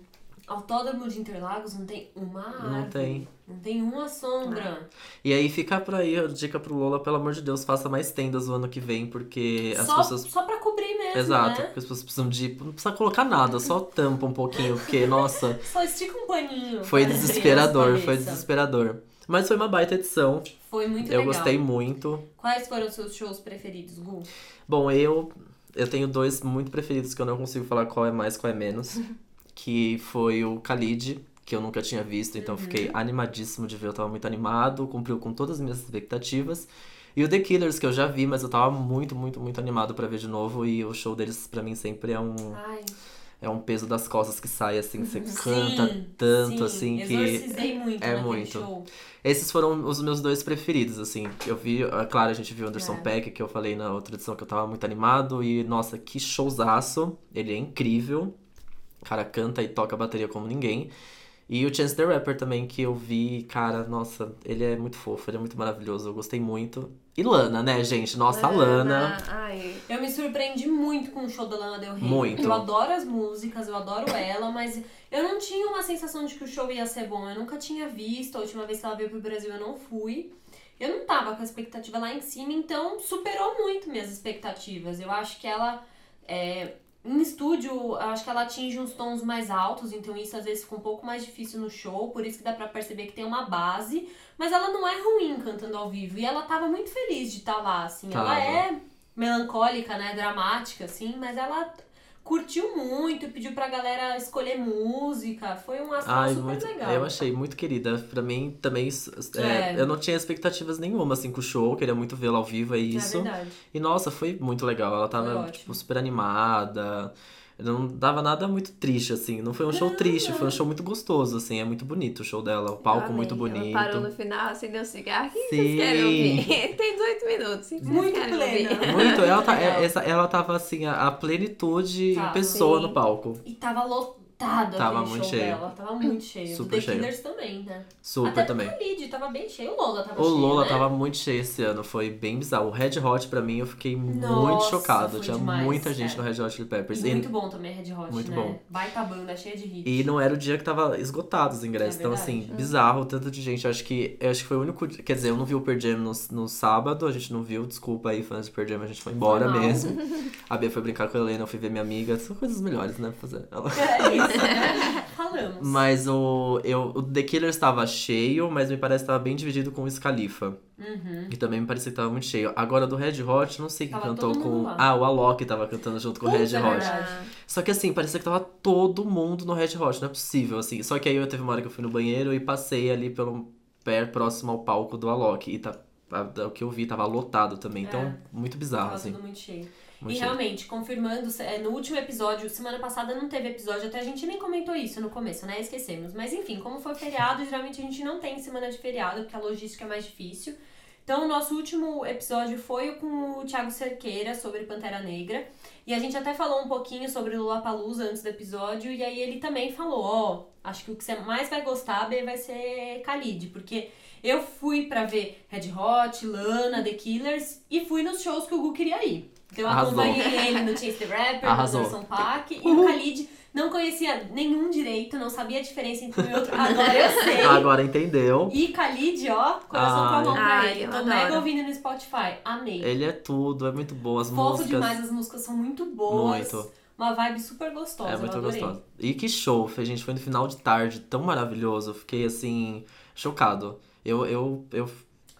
autódromo de Interlagos não tem uma árvore. Não tem. Não tem uma sombra. E aí fica por aí a dica pro Lola, pelo amor de Deus, faça mais tendas o ano que vem, porque as Só, pessoas. só pra cobrir mesmo, Exato, né? porque as pessoas precisam de. Não precisa colocar nada, só tampa um pouquinho, porque, nossa, Só estica um paninho. foi desesperador, foi desesperador. Mas foi uma baita edição, Foi muito eu legal. gostei muito. Quais foram os seus shows preferidos, Gu? Bom, eu eu tenho dois muito preferidos que eu não consigo falar qual é mais, qual é menos. que foi o Khalid, que eu nunca tinha visto, então eu fiquei animadíssimo de ver. Eu tava muito animado, cumpriu com todas as minhas expectativas. E o The Killers, que eu já vi, mas eu tava muito, muito, muito animado pra ver de novo. E o show deles, pra mim, sempre é um, Ai, é um peso das costas que sai, assim. Você sim, canta tanto, sim. assim, que muito é muito. show. esses foram os meus dois preferidos, assim. Eu vi, é claro, a gente viu o Anderson É. Peck, que eu falei na outra edição que eu tava muito animado. E, nossa, que showzaço. Ele é incrível. O cara canta e toca a bateria como ninguém. E o Chance the Rapper também, que eu vi, cara, nossa, ele é muito fofo, ele é muito maravilhoso, eu gostei muito. E Lana, né, gente? Nossa, a Lana. Ai, Eu me surpreendi muito com o show da Lana Del Rey. Muito. Eu adoro as músicas, eu adoro ela, mas eu não tinha uma sensação de que o show ia ser bom. Eu nunca tinha visto, a última vez que ela veio pro Brasil eu não fui. Eu não tava com a expectativa lá em cima, então superou muito minhas expectativas. Eu acho que ela, é, em estúdio, acho que ela atinge uns tons mais altos, então isso às vezes fica um pouco mais difícil no show, por isso que dá pra perceber que tem uma base, mas ela não é ruim cantando ao vivo. E ela tava muito feliz de estar lá, assim. Ela Tava. é melancólica, né, dramática, assim, mas ela curtiu muito, pediu pra galera escolher música, foi um astral Ai, super muito, legal. eu achei muito querida. Pra mim, também, é, É. eu não tinha expectativas nenhuma, assim, com o show. Queria muito vê-la ao vivo, é isso. É verdade. E nossa, foi muito legal. Ela tava, ótimo. tipo, super animada. Não dava nada muito triste, assim. Não foi um show triste, foi um show muito gostoso, assim. É muito bonito o show dela. O palco muito bonito. Ela parou no final, acendeu o cigarro. O que Sim. vocês querem ouvir? Tem 18 minutos. vocês Muito plena. ouvir? Muito, ela, tá, é- essa, ela tava assim, a, a plenitude Tá, em pessoa sim. no palco. E tava lotado Tava aquele muito show cheio. dela, tava muito cheio. Super The cheio. Killers também, né? Super Até também. o Khalid tava bem cheio, o Lola tava O cheio, Lola né? tava muito cheio esse ano, foi bem bizarro. O Red Hot, pra mim, eu fiquei muito Nossa, chocado. foi Tinha demais, muita gente é. no Red Hot Chili Peppers. E E, muito bom também Red Hot, Muito né? bom. Baita banda, cheia de hits. e não era o dia que tava esgotado os ingressos. É então, assim, bizarro o tanto de gente. Eu acho que eu acho que foi o único. Quer dizer, eu não vi o Per Jam no, no sábado, a gente não viu. Desculpa aí, fãs de Per Jam, a gente foi embora mal. mesmo. A Bia foi brincar com a Helena, eu fui ver minha amiga. São coisas melhores, né? pra Fazer. Ela- É isso? Falamos. Mas o, eu, o The Killer estava cheio, mas me parece que estava bem dividido com o Scalifa. Uhum. Que também me parecia que estava muito cheio. Agora do Red Hot, não sei quem Tava cantou com. lá. Ah, o Alok tava cantando junto com o Putz, Red Hot. Só que assim, parecia que tava todo mundo no Red Hot, não é possível, assim. Só que aí eu teve uma hora que eu fui no banheiro e passei ali pelo pé próximo ao palco do Alok. E tá, o que eu vi tava lotado também. Então, É. muito bizarro, Tava assim. tudo muito cheio. Muito e realmente, confirmando, é, no último episódio, semana passada não teve episódio, até a gente nem comentou isso no começo, né? Esquecemos. Mas enfim, como foi feriado, geralmente a gente não tem semana de feriado, porque a logística é mais difícil. Então, o nosso último episódio foi com o Thiago Cerqueira sobre Pantera Negra. E a gente até falou um pouquinho sobre Lollapalooza antes do episódio. E aí ele também falou, ó, acho que o que você mais vai gostar, Bê, vai ser Khalid. Porque eu fui pra ver Red Hot, Lana, The Killers e fui nos shows que o Gu queria ir. Eu Arrasou. acompanhei ele no Chase the Rapper, no Arrasou. Anderson Paak. E o Khalid não conhecia nenhum direito, não sabia a diferença entre um e outro. Agora eu sei. Agora entendeu? E Khalid, ó, coração com a mão pra ele. eu Tô adoro. mega ouvindo no Spotify. Amei. Ele é tudo, é muito bom. As Fofo músicas. demais, as músicas são muito boas. Muito. Uma vibe super gostosa. É muito eu adorei. gostoso. E que show, foi, gente. Foi no final de tarde, tão maravilhoso. Eu fiquei assim, chocado. Eu, eu, eu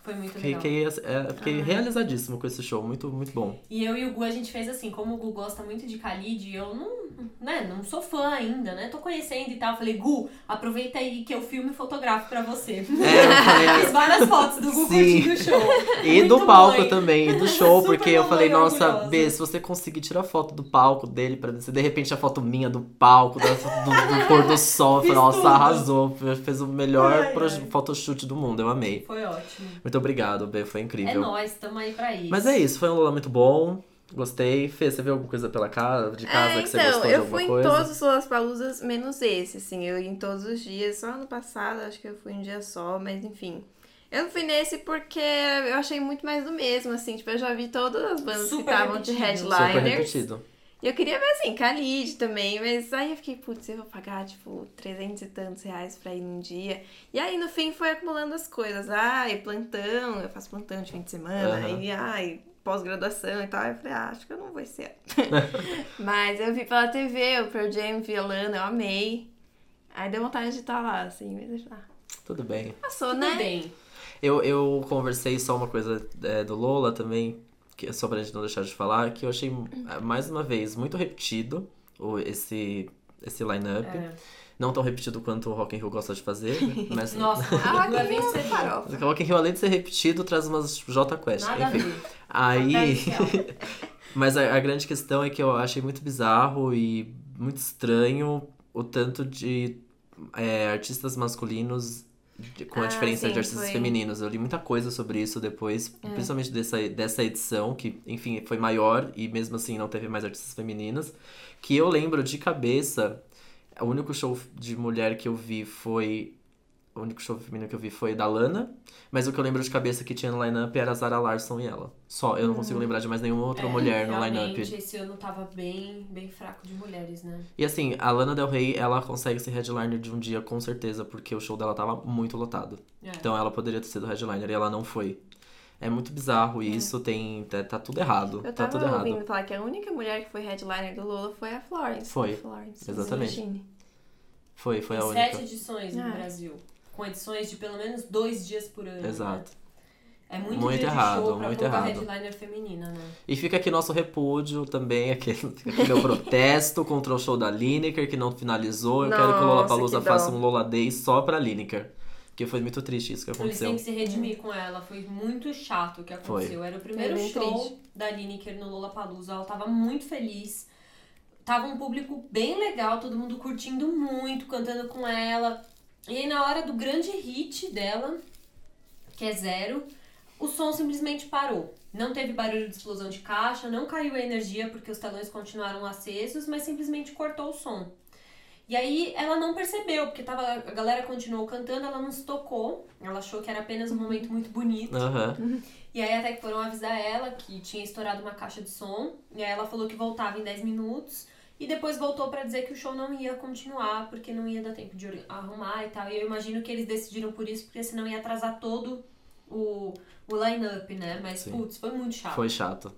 Foi muito fiquei, legal. fiquei, é, fiquei Ah. realizadíssimo com esse show. Muito, muito bom. E eu e o Gu, a gente fez assim, como o Gu gosta muito de Khalid, eu não, né, não sou fã ainda, né? Tô conhecendo e tal. Falei, Gu, aproveita aí que eu filme e fotografo pra você. É, Fiz várias fotos do Gu Sim. curtindo o show. E Muito do palco mãe. também, e do show, Super porque eu falei, nossa, orgulhosa. B, se você conseguir tirar foto do palco dele pra você, de repente a foto minha do palco, da- do, do pôr do sol, eu Fiz falei, nossa, tudo. arrasou, fez o melhor Ai, ai. photoshoot do mundo, eu amei. Foi ótimo. Muito obrigado, B, foi É incrível. nóis, tamo aí pra isso. Mas é isso, foi um Lula muito bom, gostei. Fê, você viu alguma coisa pela casa, de casa É, que você então, gostou de eu alguma fui coisa? em todos os Lollapaloozas, menos esse, assim, eu ia em todos os dias, só ano passado acho que eu fui um dia só, mas enfim. Eu fui nesse porque eu achei muito mais do mesmo, assim. Tipo, eu já vi todas as bandas Super que estavam de repetido. Super repetido. E eu queria ver, assim, Khalid também, mas aí eu fiquei, putz, eu vou pagar, tipo, 300 e tantos reais pra ir num dia. E aí, no fim, foi acumulando as coisas. Ai, plantão, eu faço plantão de fim de semana. Aham. E, ai, pós-graduação e tal. Eu falei, ah, acho que eu não vou ser. mas eu vi pela TV, o Pearl Jam violando, eu amei. Aí deu vontade de estar lá, assim, mas falei, ah, Tudo bem. passou, Tudo né? bem. Eu, eu conversei só uma coisa é, do Lola também, que, só pra gente não deixar de falar, que eu achei, é, mais uma vez, muito repetido esse, esse line-up. É. Não tão repetido quanto o Rock in Rio gosta de fazer, mas... Nossa, Ah, não é bem que ser farofa. O Rock in Rio, além de ser repetido, traz umas J Quest. Nada a Enfim. Aí... Mas a, a grande questão é que eu achei muito bizarro e muito estranho o tanto de é, artistas masculinos com a Ah, diferença sim, de artistas foi. femininos. Eu li muita coisa sobre isso depois, É. principalmente dessa, dessa edição, que, enfim, foi maior e mesmo assim não teve mais artistas femininas. Que eu lembro de cabeça, o único show de mulher que eu vi foi. O único show feminino que eu vi foi da Lana, mas o que eu lembro de cabeça que tinha no line-up era a Zara Larson e ela. Só, eu não consigo lembrar de mais nenhuma outra É, mulher no realmente, line-up. esse ano tava bem, bem fraco de mulheres, né? E assim, a Lana Del Rey, ela consegue ser headliner de um dia com certeza, porque o show dela tava muito lotado. É. Então ela poderia ter sido headliner e ela não foi. É muito bizarro isso, tem. Tá, tá tudo errado. Eu tá tava tudo ouvindo errado. falar que a única mulher que foi headliner do Lola foi a Florence. Foi, A Florence, exatamente. imagine. Foi, foi a única. sete edições no Ah. Brasil. Com edições de pelo menos dois dias por ano. Exato. Né? É muito, Muito errado, de show pra muito errado. headliner feminina, né? E fica aqui nosso repúdio também, fica aqui meu protesto contra o show da Lineker, que não finalizou. Eu quero que o Nossa, que dó. faça um Lola Day só pra Lineker. Porque foi muito triste isso que Eles aconteceu. têm que se redimir com ela. Foi muito chato o que aconteceu. Era o primeiro show triste. da Lineker no Lollapalooza. Ela tava muito feliz. Tava um público bem legal, todo mundo curtindo muito, cantando com ela. E aí na hora do grande hit dela, que é zero, o som simplesmente parou. Não teve barulho de explosão de caixa, não caiu a energia porque os telões continuaram acesos, mas simplesmente cortou o som. E aí ela não percebeu, porque tava, a galera continuou cantando, ela não se tocou. Ela achou que era apenas um momento muito bonito. Aham. E aí até que foram avisar ela que tinha estourado uma caixa de som. E aí ela falou que voltava em 10 minutos. E depois voltou pra dizer que o show não ia continuar, porque não ia dar tempo de arrumar e tal. E eu imagino que eles decidiram por isso, porque senão ia atrasar todo o, o line-up, né? Mas, Sim. putz, foi muito chato. Foi chato.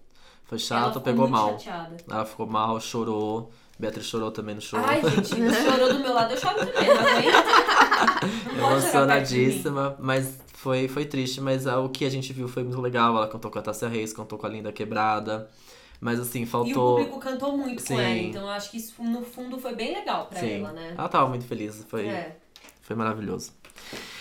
Foi chato, pegou mal. chateada. Ela ficou mal, chorou. Beatriz chorou também no show. Ai, gente, chorou do meu lado, eu choro também, não. Emocionadíssima, mas foi, foi triste, mas ah, o que a gente viu foi muito legal. Ela cantou com a Tássia Reis, cantou com a Linda Quebrada. Mas assim, E o faltou. público cantou muito Sim. com ela, então eu acho que isso no fundo foi bem legal pra Sim. ela, né? Ela tava muito feliz, foi, É. foi maravilhoso.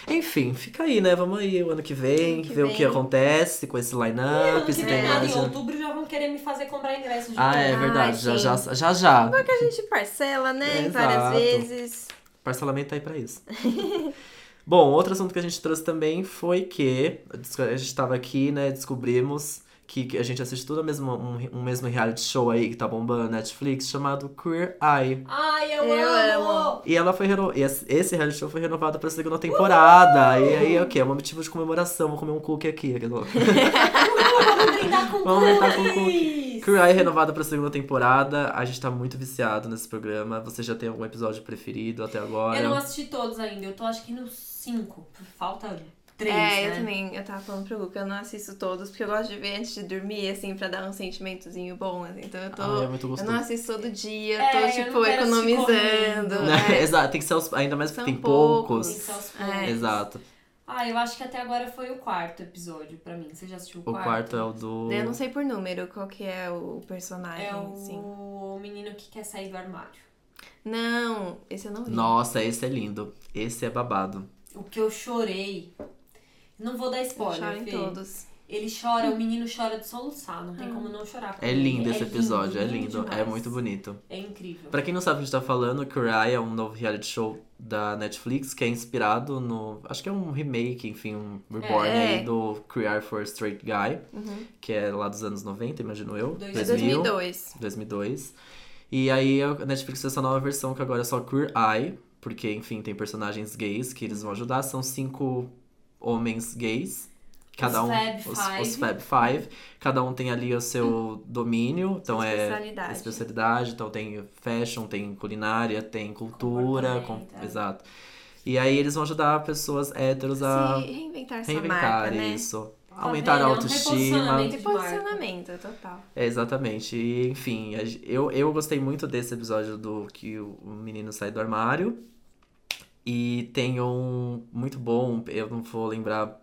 Enfim, fica aí, né? Vamos aí o ano que vem, Ano que ver o vem. que acontece com esse Ano line-up, que se vem tem nada, mais. em outubro já vão querer me fazer comprar ingresso de Ah, novo. é verdade, Ai, já, já já já. Que a gente parcela, né? É, várias exato. vezes. Parcelamento tá aí pra isso. Bom, outro assunto que a gente trouxe também foi que a gente tava aqui, né, descobrimos que que a gente assiste tudo mesmo, um, um mesmo reality show aí que tá bombando na Netflix, chamado Queer Eye. Ai, eu, Eu amo! E ela foi reno... e esse esse reality show foi renovado pra segunda temporada. E aí o quê? É um motivo de comemoração. Vou comer um cookie aqui. aquele- Vamos brindar com Vamos brindar com cookies! Queer Eye renovada pra segunda temporada. A gente tá muito viciado nesse programa. Você já tem algum episódio preferido até agora? Eu não assisti todos ainda, eu tô acho que nos cinco. Falta três, é, né? eu também. Eu tava falando pro que eu não assisto todos, porque eu gosto de ver antes de dormir, assim, pra dar um sentimentozinho bom. assim. Então eu tô. Ah, é muito eu gostoso. não assisto todo dia, É, tô, eu tipo, não quero assistir economizando. Né? é. Exato, tem que ser aos... ainda mais porque tem poucos. poucos. Tem que ser aos É. poucos. Exato. Ah, eu acho que até agora foi o quarto episódio pra mim. Você já assistiu o O quarto? quarto é o do. Eu não sei por número qual que é o personagem, É o assim. menino que quer sair do armário. Não, esse eu não vi. Nossa, esse é lindo. Esse é babado. O que eu chorei. Não vou dar spoiler, choro em Fê. todos. Ele chora, o menino chora de soluçar, não tem como não chorar. É ele. lindo esse episódio, é lindo. É demais. muito bonito. É incrível. Pra quem não sabe o que a gente tá falando, Cry é um novo reality show da Netflix que é inspirado no. Acho que é um remake, enfim, um reborn É. aí do Queer for a Straight Guy, Uhum. que é lá dos anos 90, imagino eu. Dois- É 2000, 2002. 2002. E aí a Netflix fez essa nova versão que agora é só Queer Eye, porque, enfim, tem personagens gays que eles vão ajudar. São cinco homens gays. Cada Os um, Fab os, Five. os Fab Five, cada um tem ali o seu domínio, então é Especialidade. especialidade, então tem fashion, tem culinária, tem cultura, com- é. exato. E aí eles vão ajudar pessoas héteros a Se reinventar sua reinventar marca, né? isso, Tá aumentar a É um autoestima. reposicionamento. E posicionamento, total. É, exatamente. E, enfim, a eu, eu gostei muito desse episódio do que o menino sai do armário. E tem um muito bom, eu não vou lembrar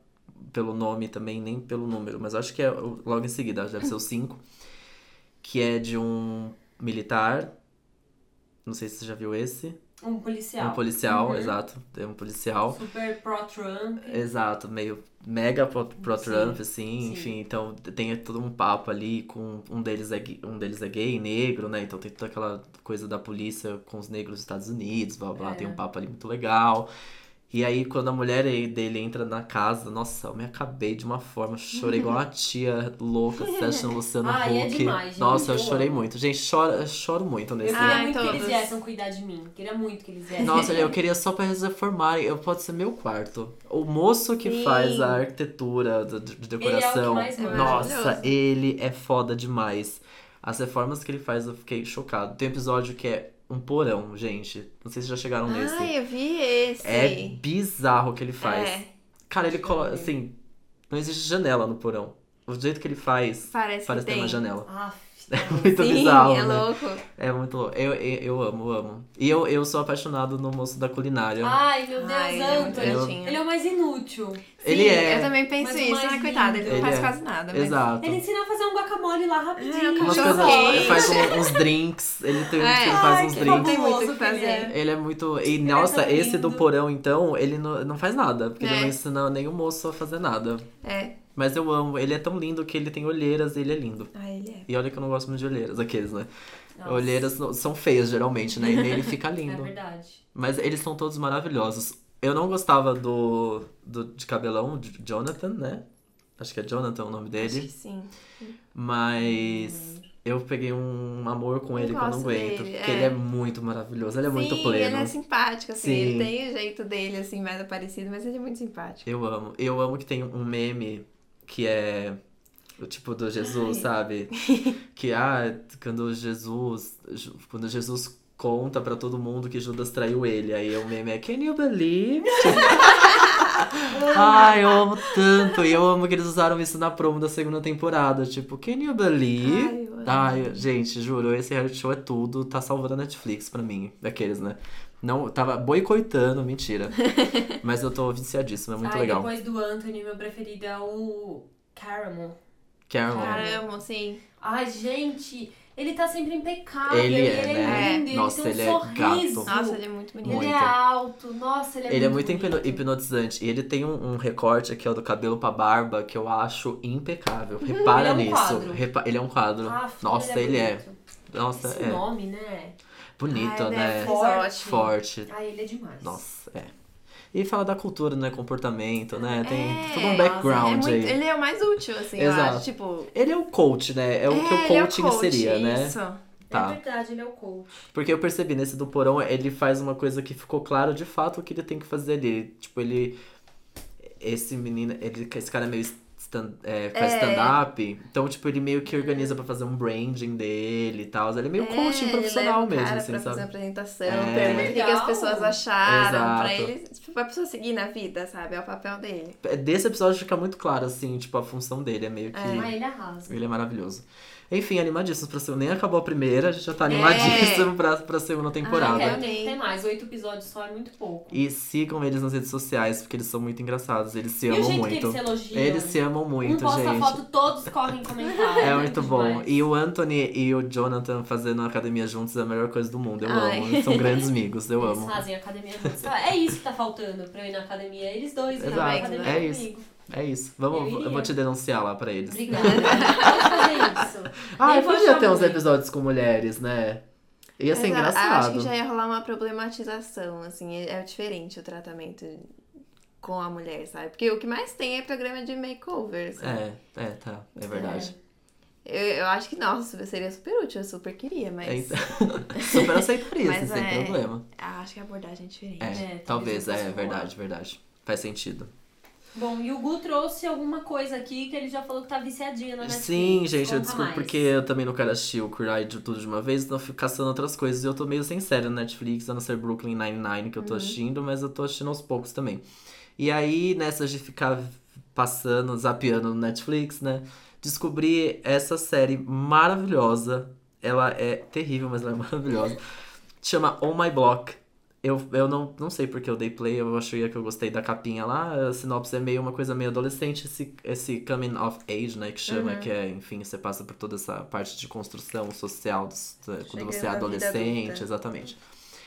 pelo nome também, nem pelo número, mas acho que é logo em seguida, deve ser o 5. Que é de um militar. Não sei se você já viu esse. Um policial. Um policial, Uhum. exato. É um policial. Super pró-Trump. Exato, meio mega pro, pro Sim, Trump, assim, sim. enfim, então tem todo um papo ali com um deles é um deles é gay, negro, né? Então tem toda aquela coisa da polícia com os negros dos Estados Unidos, blá blá, É. tem um papo ali muito legal. E aí, quando a mulher dele entra na casa, nossa, eu me acabei de uma forma, chorei igual uma tia louca, assistindo Luciano Ai, é Huck. demais, gente, nossa, eu eu chorei muito. Gente, choro, eu choro muito Eu nesse. queria Ai, muito que eles todos. viessem cuidar de mim. Queria muito que eles viessem. Nossa, eu queria só pra eles reformarem. Eu pode ser meu quarto. O moço que Sim. faz a arquitetura de, de decoração. mais manda. nossa, ele é foda demais. As reformas que ele faz, eu fiquei chocado. Tem um episódio que é um porão, gente. Não sei se já chegaram nesse. Ah, eu vi esse. É bizarro o que ele faz. É, Cara, ele coloca. Assim, não existe janela no porão. O jeito que ele faz, parece, parece que ter tem. uma janela. Aff, Muito Sim, bizarro, é né? louco. É muito louco. Eu, eu, eu amo, eu amo. E eu, eu sou apaixonado no moço da culinária. Ai, meu Deus, Ai, ele é muito Anthony. Ele é o mais inútil. Ele Sim, é. Eu também penso isso, né? Coitado, ele não lindo. faz Ele é. quase nada. Mas... Exato. Ele ensina a fazer um guacamole lá É, rapidinho. coisas, quente. ele faz um- uns drinks, ele tem, É. ele faz Ai, uns que drinks. Não tem muito que ele é. fazer. Ele é muito. E é nossa, tão esse do porão, então, ele não, não faz nada. Porque ele É. não ensina nem o moço a fazer nada. É. Mas eu amo, ele é tão lindo que ele tem olheiras e ele é lindo. Ah, ele é. E olha que eu não gosto muito de olheiras, aqueles, né? Nossa, Olheiras são feias, geralmente, né? E nele fica É lindo. verdade. Mas eles são todos maravilhosos. Eu não gostava do, do de cabelão, de Jonathan, né? Acho que é Jonathan o nome Acho dele. que sim. Mas eu peguei um amor com Eu ele que eu não aguento. dele, porque é. ele é muito maravilhoso, ele é muito Sim, pleno. ele é simpático, assim. Sim. Ele tem o jeito dele, assim, mais parecido, mas ele é muito simpático. Eu amo. Eu amo que tem um meme que é o tipo do Jesus, Ai. sabe? que ah, quando Jesus, quando Jesus conta pra todo mundo que Judas traiu ele, aí o meme é Can you believe? Ai, eu amo tanto. E eu amo que eles usaram isso na promo da segunda temporada. Tipo, Can you believe? Ai. Ai, gente, juro, esse reality show é tudo. Tá salvando a Netflix pra mim. Daqueles, né? Não, tava boicotando, mentira. Mas eu tô viciadíssimo, é muito Ai, legal. depois do Anthony, meu preferido é o Caramel. Caramel. Caramba, sim. Ai, gente, ele tá sempre impecável. Ele e é, ele né? é lindo, Nossa, ele ele tem é um sorriso. gato. Nossa, ele é muito bonito. Ele Muito. é alto, nossa, ele é Ele é muito muito hipno- bonito. hipnotizante. E ele tem um, um recorte aqui, ó, do cabelo pra barba, que eu acho impecável. Repara Ele é um nisso. quadro. Repa- Ele é um quadro. Aff, Nossa, ele é. bonito. Nossa, Esse é. nome, né? Bonito, Ah, ele né? é Forte. Forte. Ai, ele é demais. Nossa, é. E fala da cultura, né? Comportamento, né? Tem É, todo um nossa, background é muito- aí. Ele é o mais útil, assim, eu Exato. acho. Tipo, Ele é o coach, né? É o que o ele é coaching coach, seria, né? Isso. Tá. É verdade, ele é o coach. Porque eu percebi nesse do porão, ele faz uma coisa que ficou claro de fato o que ele tem que fazer ali. Tipo, ele. Esse menino, ele, esse cara é meio stand, é, faz É. stand-up. Então, tipo, ele meio que organiza pra fazer um branding dele e tal. Ele é meio coaching ele profissional mesmo, cara assim, pra fazer sabe? apresentação, É. pergunta o que, que as pessoas acharam, pra Exato. ele, tipo, pra pessoa seguir na vida, sabe? É o papel dele. Desse episódio fica muito claro, assim, tipo, a função dele é meio que. Ah, ele arrasa. Ele é maravilhoso. Enfim, animadíssimos pra segunda. Nem acabou a primeira, a gente já tá É. animadíssimo pra, pra segunda temporada. Ah, tem que amei. ter mais. Oito episódios só é muito pouco. E sigam eles nas redes sociais, porque eles são muito engraçados. Eles se E amam muito. que eles se elogiam. Eles se amam um muito, posta gente. a foto, todos correm comentários. É muito bom. demais. E o Anthony e o Jonathan fazendo academia juntos é a melhor coisa do mundo. Eu Ai. amo. Eles são grandes amigos, eu Eles amo. fazem academia juntos. É isso que tá faltando pra eu ir na academia. Eles dois Exato, academia é isso. comigo. É isso. Vamos, Eu eu, vou te denunciar lá pra eles. Obrigada. Pode fazer isso. Ah, podia ter uns episódios com mulheres, né? Ia ser Mas eu engraçado. Acho que já ia rolar uma problematização, assim, é é diferente o tratamento com a mulher, sabe? Porque o que mais tem é programa de makeover, assim. É, é, tá. É verdade. Eu, eu acho que, nossa, seria super útil, eu super queria, mas É, então, super aceitaria, assim, Mas sem é- problema. acho que a abordagem é diferente. É, É, talvez, talvez é fosse verdade, verdade. Faz sentido. Bom, e o Gu trouxe alguma coisa aqui que ele já falou que tá viciadinho na Netflix. Sim, gente, eu desculpo porque eu também não quero assistir o Cry de tudo de uma vez, então eu fico caçando outras coisas. E eu tô meio sem série na Netflix, a não ser Brooklyn Nine-Nine que eu tô assistindo, mas eu tô assistindo aos poucos também. E aí, nessas de ficar passando, zapeando no Netflix, né? Descobri essa série maravilhosa. Ela é terrível, mas ela é maravilhosa. Chama On My Block. Eu, eu não, não sei porque eu dei play, eu achei que eu gostei da capinha lá. A sinopse é meio uma coisa meio adolescente, esse, esse coming of age, né? Que chama, que é, enfim, você passa por toda essa parte de construção social dos- quando Chegando você é adolescente, exatamente.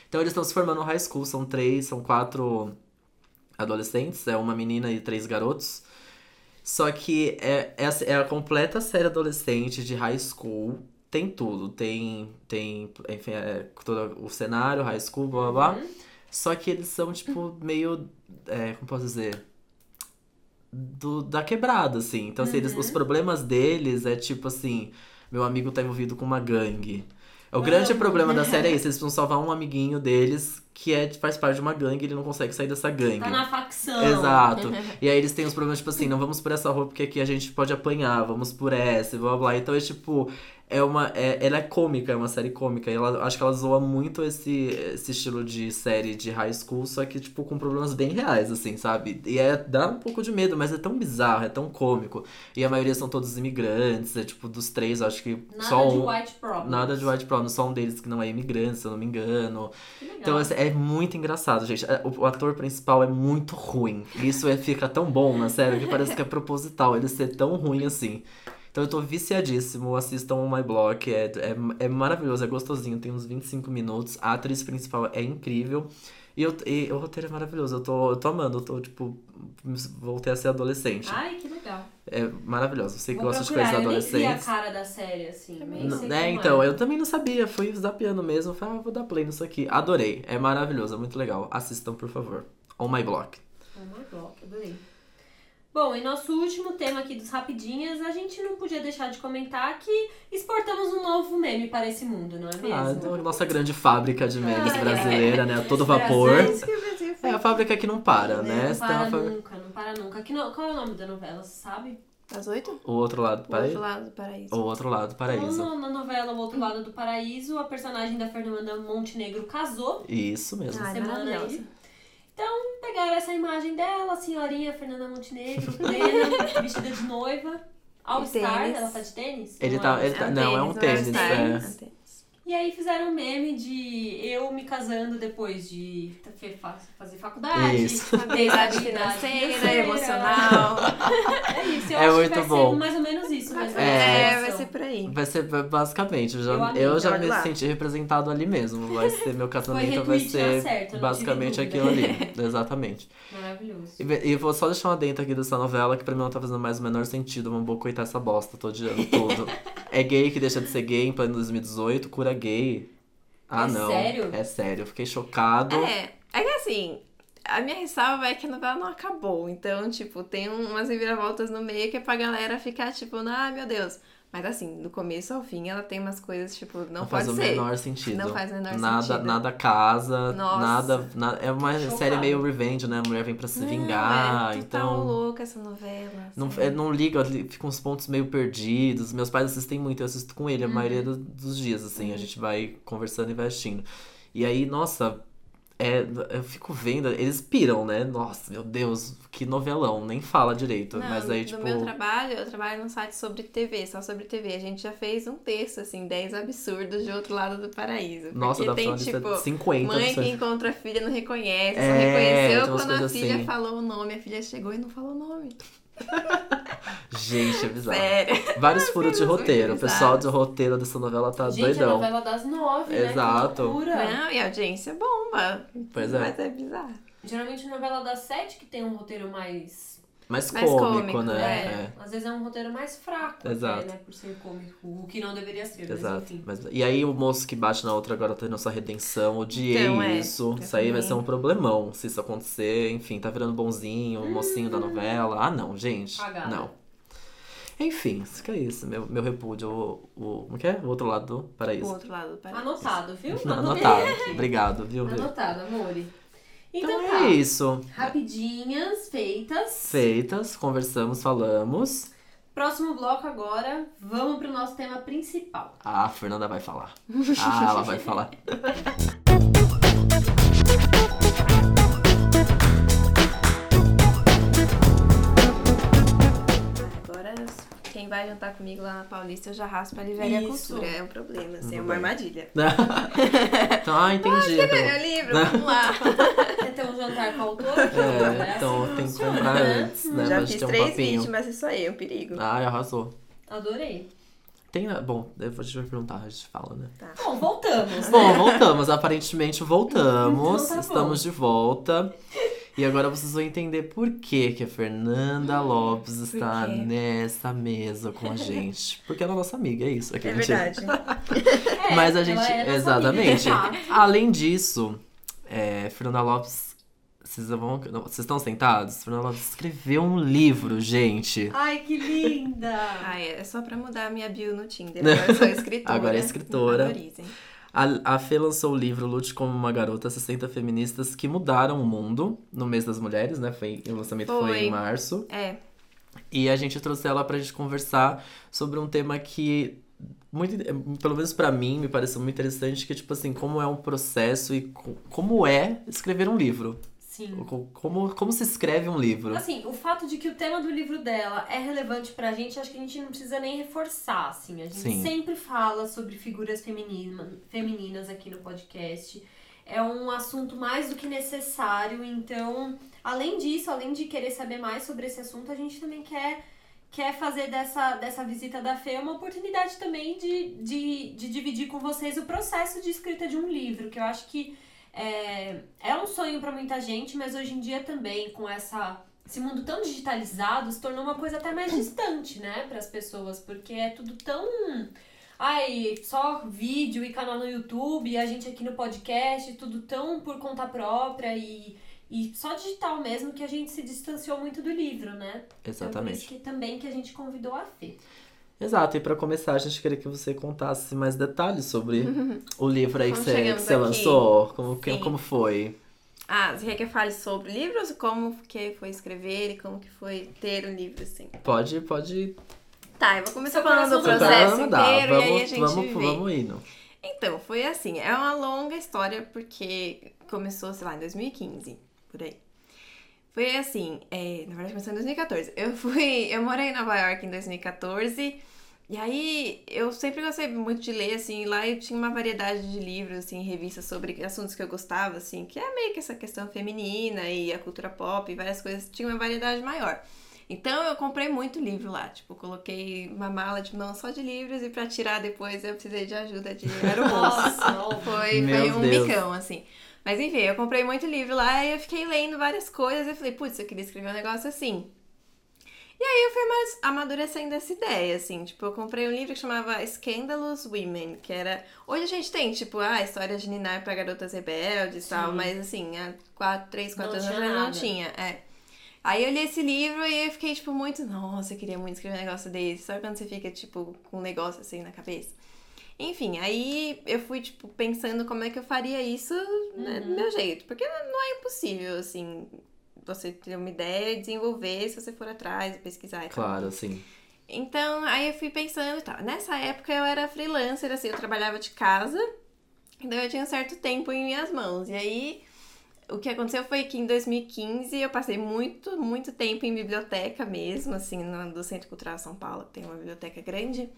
Então eles estão se formando no high school, são três, são quatro adolescentes, é uma menina e três garotos. Só que é, é, é a completa série adolescente de high school. Tem tudo. Tem, tem enfim, é, todo o cenário, high school, blá blá blá. Só que eles são, tipo, meio. É, como posso dizer? Do, da quebrada, assim. Então, assim, eles- os problemas deles é tipo assim: meu amigo tá envolvido com uma gangue. O grande Amo. problema da série é isso: eles precisam salvar um amiguinho deles que é, faz parte de uma gangue ele não consegue sair dessa gangue. Tá na facção. Exato. E aí eles têm os problemas, tipo assim, não vamos por essa roupa porque aqui a gente pode apanhar, vamos por essa, blá blá. Então é tipo, é uma. É, ela é cômica, é uma série cômica. E ela, acho que ela zoa muito esse, esse estilo de série de high school, só que, tipo, com problemas bem reais, assim, sabe? E é, dá um pouco de medo, mas é tão bizarro, é tão cômico. E a maioria são todos imigrantes, é tipo, dos três, acho que Nada só de um. white problem. Nada de white problem, só um deles que não é imigrante, se eu não me engano. Então assim, é muito engraçado, gente. É, O, o ator principal é muito ruim. Isso é, fica tão bom na série que parece que é proposital ele ser tão ruim assim. Então eu tô viciadíssimo, assistam o My Block, é, é, é maravilhoso, é gostosinho, tem uns 25 minutos. A atriz principal é incrível. E, eu, e o roteiro é maravilhoso, eu tô, eu tô amando, eu tô, tipo, voltei a ser adolescente. Ai, que legal. É maravilhoso, você que gosta de coisas eu nem vi a adolescentes. cara da série, assim. Nem N- sei né, então, é. eu também não sabia, fui zapeando mesmo, falei, ah, vou dar play nisso aqui. Adorei, é maravilhoso, é muito legal. Assistam, por favor. On My Block. Oh my God, adorei. Bom, e nosso último tema aqui dos Rapidinhas, a gente não podia deixar de comentar que exportamos um novo meme para esse mundo, não é mesmo? Ah, então, nossa grande fábrica de memes Ah, é. brasileira, né? A todo vapor. É fez. a fábrica que não para, né? Não para fábrica- nunca, não para nunca. Que no- qual é o nome da novela, você sabe? Às oito? O outro lado do O paraíso. outro lado do paraíso. O outro lado do paraíso. Então, na novela O Outro Lado do Paraíso, a personagem da Fernanda Montenegro casou. Isso mesmo. Ai, semana maravilhosa. Aí. Pegaram essa imagem dela, a senhorinha Fernanda Montenegro, plena, vestida de noiva. All Star, tênis. ela tá de tênis? Ele Não tá- é? ele tá- não, é um tênis, All-Star, é. um tênis. E aí fizeram um meme de eu me casando depois de fazer faculdade, Isso. Estabilidade financeira, emocional. É isso, eu É acho muito que vai bom. ser mais ou menos isso mesmo. É. É, essa vai ser por aí. Vai ser ba- basicamente, eu Eu já, amei, eu já me lá. senti representado ali mesmo. Vai ser meu casamento, vai na ser tive basicamente aquilo ali. Exatamente. Maravilhoso. E, e vou só deixar um adentro aqui dessa novela que pra mim não tá fazendo mais o menor sentido. Vamos boicotar essa bosta, tô odiando tudo. É gay que deixa de ser gay em pleno 2018, cura gay. Ah, É não. sério? É sério, eu fiquei chocado. É, é que assim, a minha ressalva é que a novela não acabou. Então, tipo, tem um- umas reviravoltas no meio que é pra galera ficar, tipo, ah, meu Deus. Mas assim, do começo ao fim, ela tem umas coisas, tipo, não, faz pode o ser. menor sentido. Não faz o menor nada, sentido. Nada casa, Nossa. nada, na- É uma Chocada. série meio revenge, né? A mulher vem pra se Não, vingar, é então. louca essa novela. Não, sério. é, não liga, li- fica uns pontos meio perdidos. Meus pais assistem muito, eu assisto com ele a maioria do- dos dias, assim. A gente vai conversando e vai assistindo. E aí, nossa, é, eu fico vendo, eles piram, né? Nossa, meu Deus, que novelão, nem fala direito. Não, mas aí, no tipo. meu trabalho, eu trabalho num site sobre TV, só sobre TV. A gente já fez um texto, assim, 10 absurdos de outro lado do paraíso. Nossa, Porque dá pra tem, uma lista tipo, de 50 mãe que opções. encontra a filha não reconhece, só É, tem reconheceu quando a filha assim. falou o nome. A filha chegou e não falou o nome. Gente, é bizarro. Sério. Vários furos de roteiro. O pessoal do roteiro dessa novela tá Gente, a doidão. novela das nove, né? Exato. Loucura. Não, e a audiência bomba. Pois é. Mas é bizarro. Geralmente novela das sete que tem um roteiro mais... Mais, Mais cômico, cômico, né? É, É. às vezes é um roteiro mais fraco, Exato. até, né? Por ser cômico. O que não deveria ser, Exato. mas enfim. Mas, e aí o moço que bate na outra agora tá tendo sua redenção. Odiei Então, é. isso. Isso aí vai ser um problemão se isso acontecer. Enfim, tá virando bonzinho, o mocinho da novela. Ah, não, gente. Cagada. Não. Enfim, isso que é isso. Meu, meu repúdio. O, o, como que é? O outro lado do O paraíso. outro lado do paraíso. Anotado, viu? Anotado. aqui. Obrigado, viu? Anotado, amore. Então, Então tá. é isso. Rapidinhas, feitas. Feitas, conversamos, falamos. Próximo bloco agora, vamos pro nosso tema principal. Ah, a Fernanda vai falar. Ah, ela vai falar. vai jantar comigo lá na Paulista, eu já raspo a livraria Isso. cultura. É um problema, assim, é uma armadilha. então, ah, entendi. Cadê Então, meu livro? Vamos lá. Um jantar com o autor? é, então assim tem que comprar né? antes, né? já gente fiz ter um três papinho. vítimas, isso aí é um perigo. Ai, arrasou. Adorei. Tem, bom, eu vou te perguntar, a gente fala, né? Bom, voltamos. Bom, voltamos. Aparentemente voltamos. Então tá bom. Estamos de volta. E agora vocês vão entender por que, que a Fernanda Lopes está nessa mesa com a gente. Porque ela é nossa amiga, é isso. É, que É a gente- verdade. É, Mas a gente. é exatamente. fato. Além disso, é, Fernanda Lopes. Vocês vão. Vocês estão sentados? Fernanda Lopes escreveu um livro, gente. Ai, que linda! Ai, é só pra mudar a minha bio no Tinder. Agora eu sou escritora. Agora é escritora. Me valorizem. A, a Fê lançou o livro Lute como uma Garota, 60 Feministas que Mudaram o Mundo, no mês das mulheres, né? Foi, o lançamento foi. Foi. em março. É, E a gente trouxe ela pra gente conversar sobre um tema que, muito, pelo menos pra mim, me pareceu muito interessante, que é tipo assim, como é um processo e co- como é escrever um livro. Sim. Co- Como, como se escreve um livro. Assim, o fato de que o tema do livro dela é relevante pra gente, acho que a gente não precisa nem reforçar, assim. A gente Sim. sempre fala sobre figuras feminina, femininas aqui no podcast. É um assunto mais do que necessário, então, além disso, além de querer saber mais sobre esse assunto, a gente também quer, quer fazer dessa, dessa visita da Fê uma oportunidade também de, de, de dividir com vocês o processo de escrita de um livro, que eu acho que é, é um sonho pra muita gente, mas hoje em dia também, com essa, esse mundo tão digitalizado, se tornou uma coisa até mais distante, né, para as pessoas, porque é tudo tão. Ai, só vídeo e canal no YouTube, e a gente aqui no podcast, tudo tão por conta própria e, e só digital mesmo que a gente se distanciou muito do livro, né? Então, por Exatamente. isso que também que a gente convidou a Fê. Exato, e pra começar, a gente queria que você contasse mais detalhes sobre o livro aí que você, que lançou. Como, que- como foi? Ah, você quer que eu fale sobre livros? Como que foi escrever e como que foi ter um livro, assim? Pode, pode. Tá, eu vou começar falando do processo dá. inteiro e aí a Vamos, gente vamos, vê. vamos indo. Então, foi assim, é uma longa história porque começou, sei lá, em 2015, por aí. Foi assim, é, na verdade começou em 2014. Eu fui, eu morei em Nova York em 2014 e aí eu sempre gostei muito de ler, assim, lá eu tinha uma variedade de livros, assim, revistas sobre assuntos que eu gostava, assim, que é meio que essa questão feminina e a cultura pop e várias coisas, tinha uma variedade maior. Então eu comprei muito livro lá, tipo, coloquei uma mala de mão só de livros e pra tirar depois eu precisei de ajuda de óbvio. Foi, Meu foi um Deus. bicão, assim. Mas enfim, eu comprei muito livro lá e eu fiquei lendo várias coisas e falei, putz, eu queria escrever um negócio assim. E aí eu fui ama- amadurecendo essa ideia, assim, tipo, eu comprei um livro que chamava Scandalous Women, que era... Hoje a gente tem, tipo, ah, história de Ninar pra garotas rebeldes e tal, mas assim, há quatro, três, quatro Não anos atrás não tinha, é. Aí eu li esse livro e eu fiquei, tipo, muito, nossa, eu queria muito escrever um negócio desse. Sabe quando você fica, tipo, com um negócio assim na cabeça? Enfim, aí eu fui, tipo, pensando como é que eu faria isso né, do meu jeito. Porque não é impossível, assim, você ter uma ideia e desenvolver se você for atrás e pesquisar e tal. Claro, sim. Então, aí eu fui pensando e tal. Nessa época eu era freelancer, assim, eu trabalhava de casa. Então eu tinha um certo tempo em minhas mãos. E aí, o que aconteceu foi que em 2015 eu passei muito, muito tempo em biblioteca mesmo, assim, no, do Centro Cultural São Paulo, que tem uma biblioteca grande.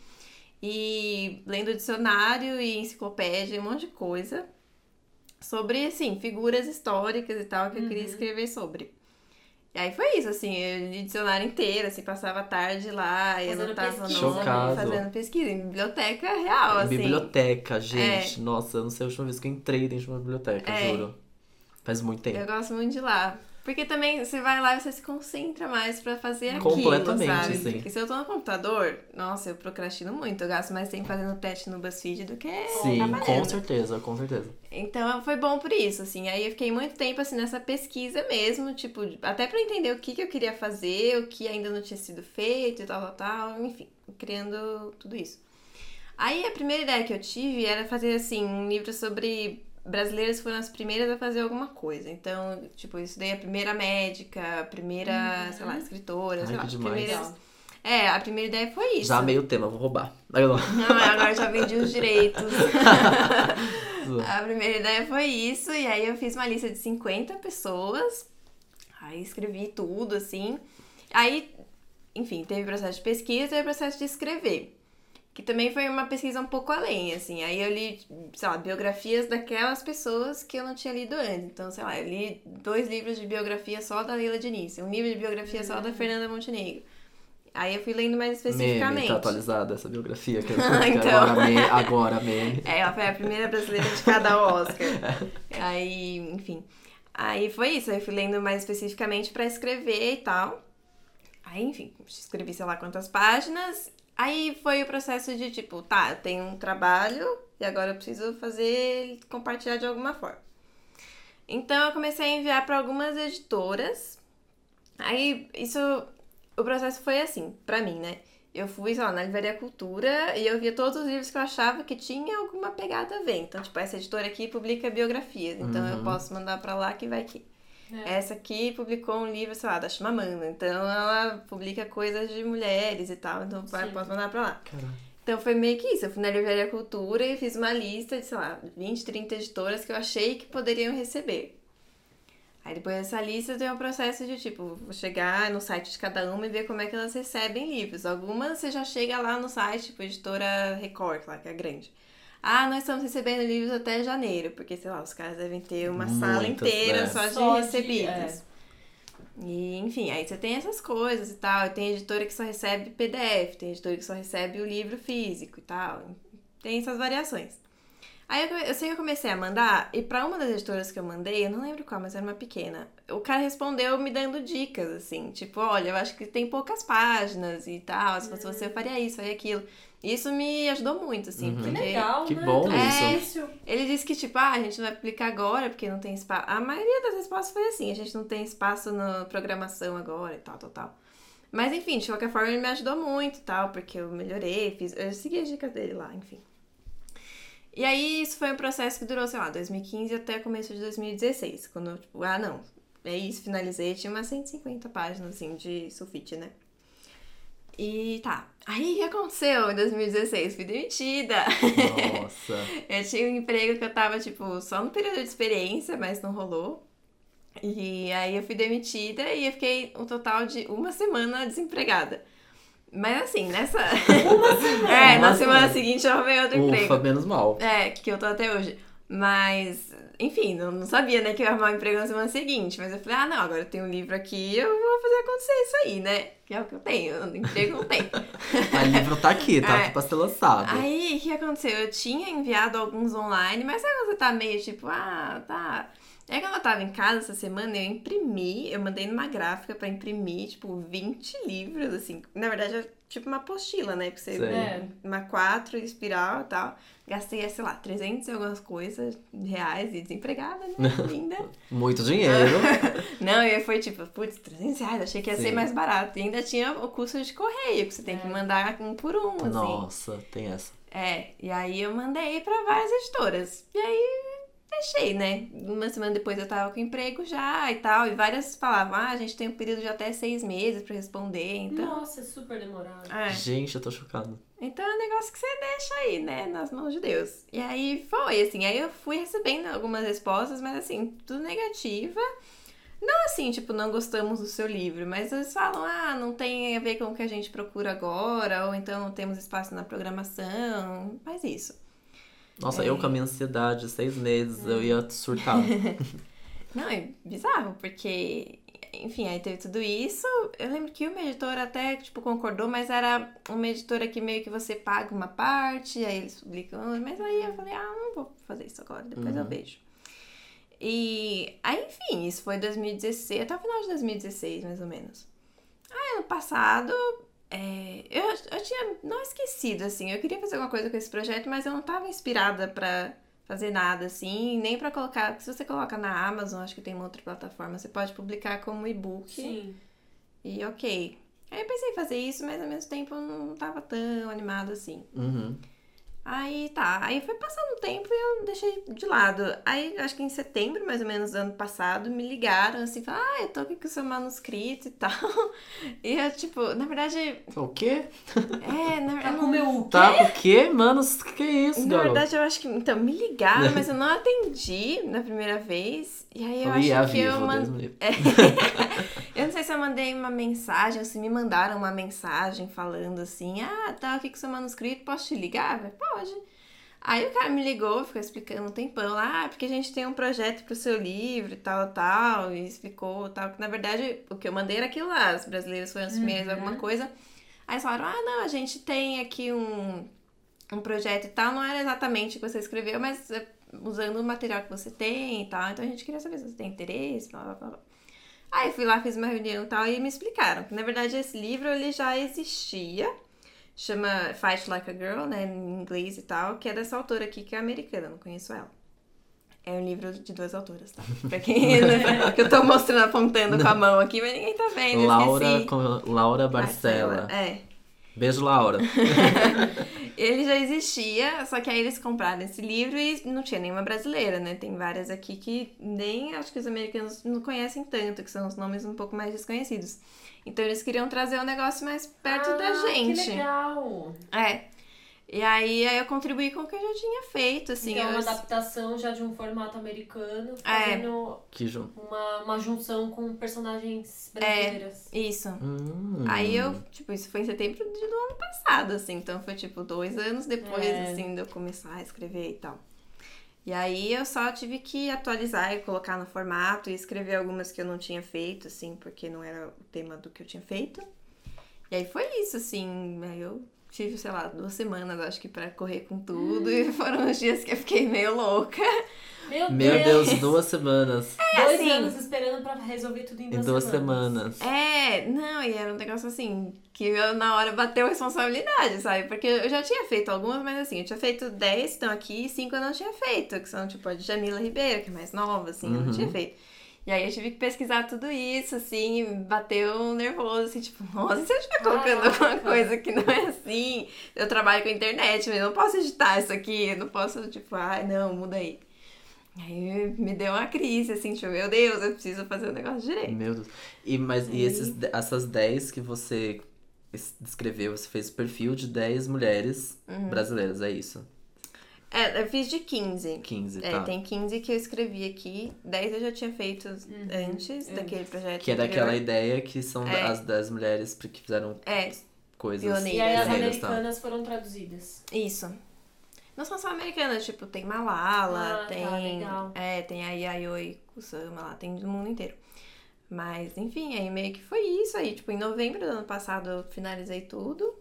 E lendo dicionário e enciclopédia, um monte de coisa. Sobre, assim, figuras históricas e tal, que eu queria escrever sobre. E aí foi isso, assim, eu li dicionário inteiro, assim, passava a tarde lá e anotava nome, fazendo pesquisa, em biblioteca real, assim. Biblioteca, gente. Nossa, eu não sei a última vez que eu entrei dentro de uma biblioteca, É. juro. Faz muito tempo. Eu gosto muito de lá. Porque também você vai lá e você se concentra mais pra fazer aquilo, Completamente, sabe? sim. Porque se eu tô no computador, nossa, eu procrastino muito. Eu gasto mais tempo fazendo teste no BuzzFeed do que Sim, com certeza, com certeza. Então foi bom por isso, assim. Aí eu fiquei muito tempo assim nessa pesquisa mesmo, tipo, até pra entender o que, que eu queria fazer, o que ainda não tinha sido feito e tal, tal, tal, enfim, criando tudo isso. Aí a primeira ideia que eu tive era fazer assim um livro sobre brasileiras foram as primeiras a fazer alguma coisa. Então, tipo, eu estudei a primeira médica, a primeira, sei lá, escritora, Ai, sei lá, que as demais. primeiras. É, a primeira ideia foi isso. Já meio tema, vou roubar. Eu- Não, agora já vendi os direitos. a primeira ideia foi isso, e aí eu fiz uma lista de 50 pessoas. Aí escrevi tudo, assim. Aí, enfim, teve processo de pesquisa e processo de escrever. Que também foi uma pesquisa um pouco além, assim. Aí eu li, sei lá, biografias daquelas pessoas que eu não tinha lido antes. Então, sei lá, eu li dois livros de biografia só da Leila Diniz, um livro de biografia só da Fernanda Montenegro. Aí eu fui lendo mais Meme, especificamente. tá atualizada essa biografia que, Ah, que então. agora, meme, agora meme. É, ela foi a primeira brasileira de cada Oscar. Aí, enfim. Aí foi isso, aí eu fui lendo mais especificamente pra escrever e tal. Aí, enfim, escrevi sei lá quantas páginas. Aí foi o processo de tipo, tá, eu tenho um trabalho e agora eu preciso fazer compartilhar de alguma forma. Então eu comecei a enviar pra algumas editoras. Aí isso o processo foi assim, pra mim, né? Eu fui, sei lá, na Livraria Cultura e eu via todos os livros que eu achava que tinha alguma pegada a ver. Então, tipo, essa editora aqui publica biografias, então eu Uhum. posso mandar pra lá que vai aqui. É. Essa aqui publicou um livro, sei lá, da Chimamanda, então ela publica coisas de mulheres e tal, então vai, Sim. posso mandar pra lá. Caramba. Então foi meio que isso, eu fui na Livraria Cultura e fiz uma lista de, sei lá, 20, 30 editoras que eu achei que poderiam receber. Aí depois dessa lista tem um processo de tipo, vou chegar no site de cada uma e ver como é que elas recebem livros. Algumas você já chega lá no site, tipo, editora Record, lá, que é grande. Ah, nós estamos recebendo livros até janeiro, porque, sei lá, os caras devem ter uma sala Muitas, inteira né? só de Só de- recebidos. é. E, enfim, aí você tem essas coisas e tal. Tem editora que só recebe PDF, tem editora que só recebe o livro físico e tal. Tem essas variações. Aí eu, eu sei que eu comecei a mandar, e pra uma das editoras que eu mandei, eu não lembro qual, mas era uma pequena. O cara respondeu me dando dicas, assim, tipo, olha, eu acho que tem poucas páginas e tal, se fosse você eu faria isso, faria aquilo. Isso me ajudou muito, assim, Uhum. Que porque legal, Que né? bom Tão isso. ele disse que, tipo, ah, a gente não vai publicar agora porque não tem espaço. A maioria das respostas foi assim, a gente não tem espaço na programação agora e tal, tal, tal. Mas enfim, de qualquer forma ele me ajudou muito e tal, porque eu melhorei, fiz, eu segui as dicas dele lá, enfim. E aí isso foi um processo que durou, sei lá, 2015 até começo de 2016, quando eu, tipo, ah, não, é isso, finalizei, tinha umas 150 páginas, assim, de sulfite, né? E tá. Aí o que aconteceu em 2016? Fui demitida. Nossa. Eu tinha um emprego que eu tava, tipo, só no período de experiência, mas não rolou. E aí eu fui demitida e eu fiquei um total de uma semana desempregada. Mas assim, nessa. Uma semana? é, na Uma semana semana. seguinte eu arrumei outro emprego. Ufa, menos mal. É, que eu tô até hoje. Mas, enfim, não, não sabia, né, que eu ia arrumar um emprego na semana seguinte. Mas eu falei, ah, não, agora eu tenho um livro aqui, eu vou fazer acontecer isso aí, né? Que é o que eu tenho, emprego não tem. Mas o livro tá aqui, tá É. aqui pra ser lançado. Aí, o que aconteceu? Eu tinha enviado alguns online, mas sabe quando você tá meio tipo, ah, tá. Aí quando eu tava em casa essa semana, eu imprimi, eu mandei numa gráfica pra imprimir, tipo, 20 livros, assim. Na verdade, é tipo uma apostila, né? Pra você. É. uma 4 espiral e tal. Gastei, sei lá, 300 e algumas coisas reais e desempregada, né? Linda. Muito dinheiro. Não, e aí foi tipo, putz, 300 reais, achei que ia Sim. ser mais barato. E ainda tinha o custo de correio, que você tem que mandar um por um, assim. Nossa, tem essa. É, e aí eu mandei pra várias editoras. E aí deixei, né? Uma semana depois eu tava com emprego já e tal. E várias falavam, ah, a gente tem um período de até seis meses pra responder, então. Nossa, é super demorado. É. Gente, eu tô chocado. Então é um negócio que você deixa aí, né? Nas mãos de Deus. E aí foi, assim, aí eu fui recebendo algumas respostas, mas assim, tudo negativa. Não assim, tipo, não gostamos do seu livro, mas eles falam, ah, não tem a ver com o que a gente procura agora, ou então não temos espaço na programação, mas isso. Nossa, É. eu com a minha ansiedade, seis meses, eu ia surtar. Não, é bizarro, porque, enfim, aí teve tudo isso. Eu lembro que uma editora até, tipo, concordou, mas era uma editora que meio que você paga uma parte, aí eles publicam, mas aí eu falei, ah, não vou fazer isso agora, depois eu Uhum. vejo. E aí, enfim, isso foi 2016, até o final de 2016, mais ou menos. Aí, ano passado, é, eu, eu tinha não esquecido, assim, eu queria fazer alguma coisa com esse projeto, mas eu não tava inspirada pra fazer nada, assim, nem pra colocar, porque se você coloca na Amazon, acho que tem uma outra plataforma, você pode publicar como e-book. Sim. E ok. Aí eu pensei em fazer isso, mas ao mesmo tempo eu não tava tão animada assim. Uhum. Aí tá, aí foi passando o tempo e eu deixei de lado. Aí acho que em setembro, mais ou menos, do ano passado, me ligaram assim, falaram, ah, eu tô aqui com o seu manuscrito e tal. E eu, tipo, na verdade. O quê? É, na Tá verdade. com o meu o quê? Tá, o quê, mano? Que que é isso, Na garoto? verdade, eu acho que. Então, me ligaram, mas eu não atendi na primeira vez. E aí eu acho "Ah, que eu vivo, mandei. Deus me livre." eu não sei se eu mandei uma mensagem, ou se me mandaram uma mensagem falando assim: ah, tá aqui com seu manuscrito, posso te ligar? Falei, Pode. Aí o cara me ligou, ficou explicando um tempão lá, ah, porque a gente tem um projeto pro seu livro e tal, tal, e explicou tal. Que na verdade o que eu mandei era aquilo lá, os brasileiros foram os primeiros, Uhum. alguma coisa. Aí eles falaram: ah, não, a gente tem aqui um, um projeto e tal, não era exatamente o que você escreveu, mas é, usando o material que você tem e tal, então a gente queria saber se você tem interesse, blá blá blá. Aí fui lá, fiz uma reunião e tal, e me explicaram que na verdade esse livro ele já existia, chama Fight Like a Girl, né, em inglês e tal, que é dessa autora aqui, que é americana, não conheço ela. É um livro de duas autoras, tá? Pra quem que eu tô mostrando, apontando com a mão aqui, mas ninguém tá vendo, Laura, esqueci. com, Laura Barcela. É. Beijo, Laura. Ele já existia, só que aí eles compraram esse livro e não tinha nenhuma brasileira, né? Tem várias aqui que nem acho que os americanos não conhecem tanto, que são os nomes um pouco mais desconhecidos. Então eles queriam trazer o negócio mais perto da Ah, gente. Que legal. É. E aí, aí eu contribuí com o que eu já tinha feito, assim. então, é eu... uma adaptação já de um formato americano, É. fazendo Que junto. uma, uma junção com personagens É. brasileiras. Isso. Hum. Aí eu, tipo, isso foi em setembro do ano passado, assim. Então foi, tipo, dois anos depois, É. assim, de eu começar a escrever e tal. E aí eu só tive que atualizar e colocar no formato e escrever algumas que eu não tinha feito, assim, porque não era o tema do que eu tinha feito. E aí foi isso, assim. Aí eu tive, sei lá, duas semanas, acho que, pra correr com tudo. E foram os dias que eu fiquei meio louca. Meu, Meu Deus, duas semanas. Dois assim- anos esperando pra resolver tudo em Em duas, duas semanas. É, não, e era um negócio assim, que eu, na hora bateu responsabilidade, sabe? Porque eu já tinha feito algumas, mas assim, eu tinha feito 10, estão aqui, e 5 eu não tinha feito, que são tipo a de Jamila Ribeiro, que é mais nova, assim, eu não Uhum. tinha feito. E aí eu tive que pesquisar tudo isso, assim, e bateu um nervoso, assim, tipo, nossa, e se eu estiver colocando Caraca. alguma coisa que não é assim? Eu trabalho com internet, mas eu não posso editar isso aqui, eu não posso, tipo, ai, não, muda aí. Aí me deu uma crise, assim, tipo, meu Deus, eu preciso fazer o negócio direito. Meu Deus. E, mas, e Aí- esses, essas 10 que você es- descreveu, você fez o perfil de 10 mulheres Uhum. brasileiras, é isso? É, eu fiz de 15. 15, É, tá. tem 15 que eu escrevi aqui, 10 eu já tinha feito antes daquele projeto. Que é anterior. daquela ideia que são É. as 10 mulheres que fizeram É, coisas Pioneiras. E aí as tá? americanas foram traduzidas. isso. Não são só americanas, tipo, tem Malala, Ah, tá, tem. legal. é, tem a Yayoi Kusama lá, tem do mundo inteiro. Mas, enfim, aí meio que foi isso aí. Tipo, em novembro do ano passado eu finalizei tudo.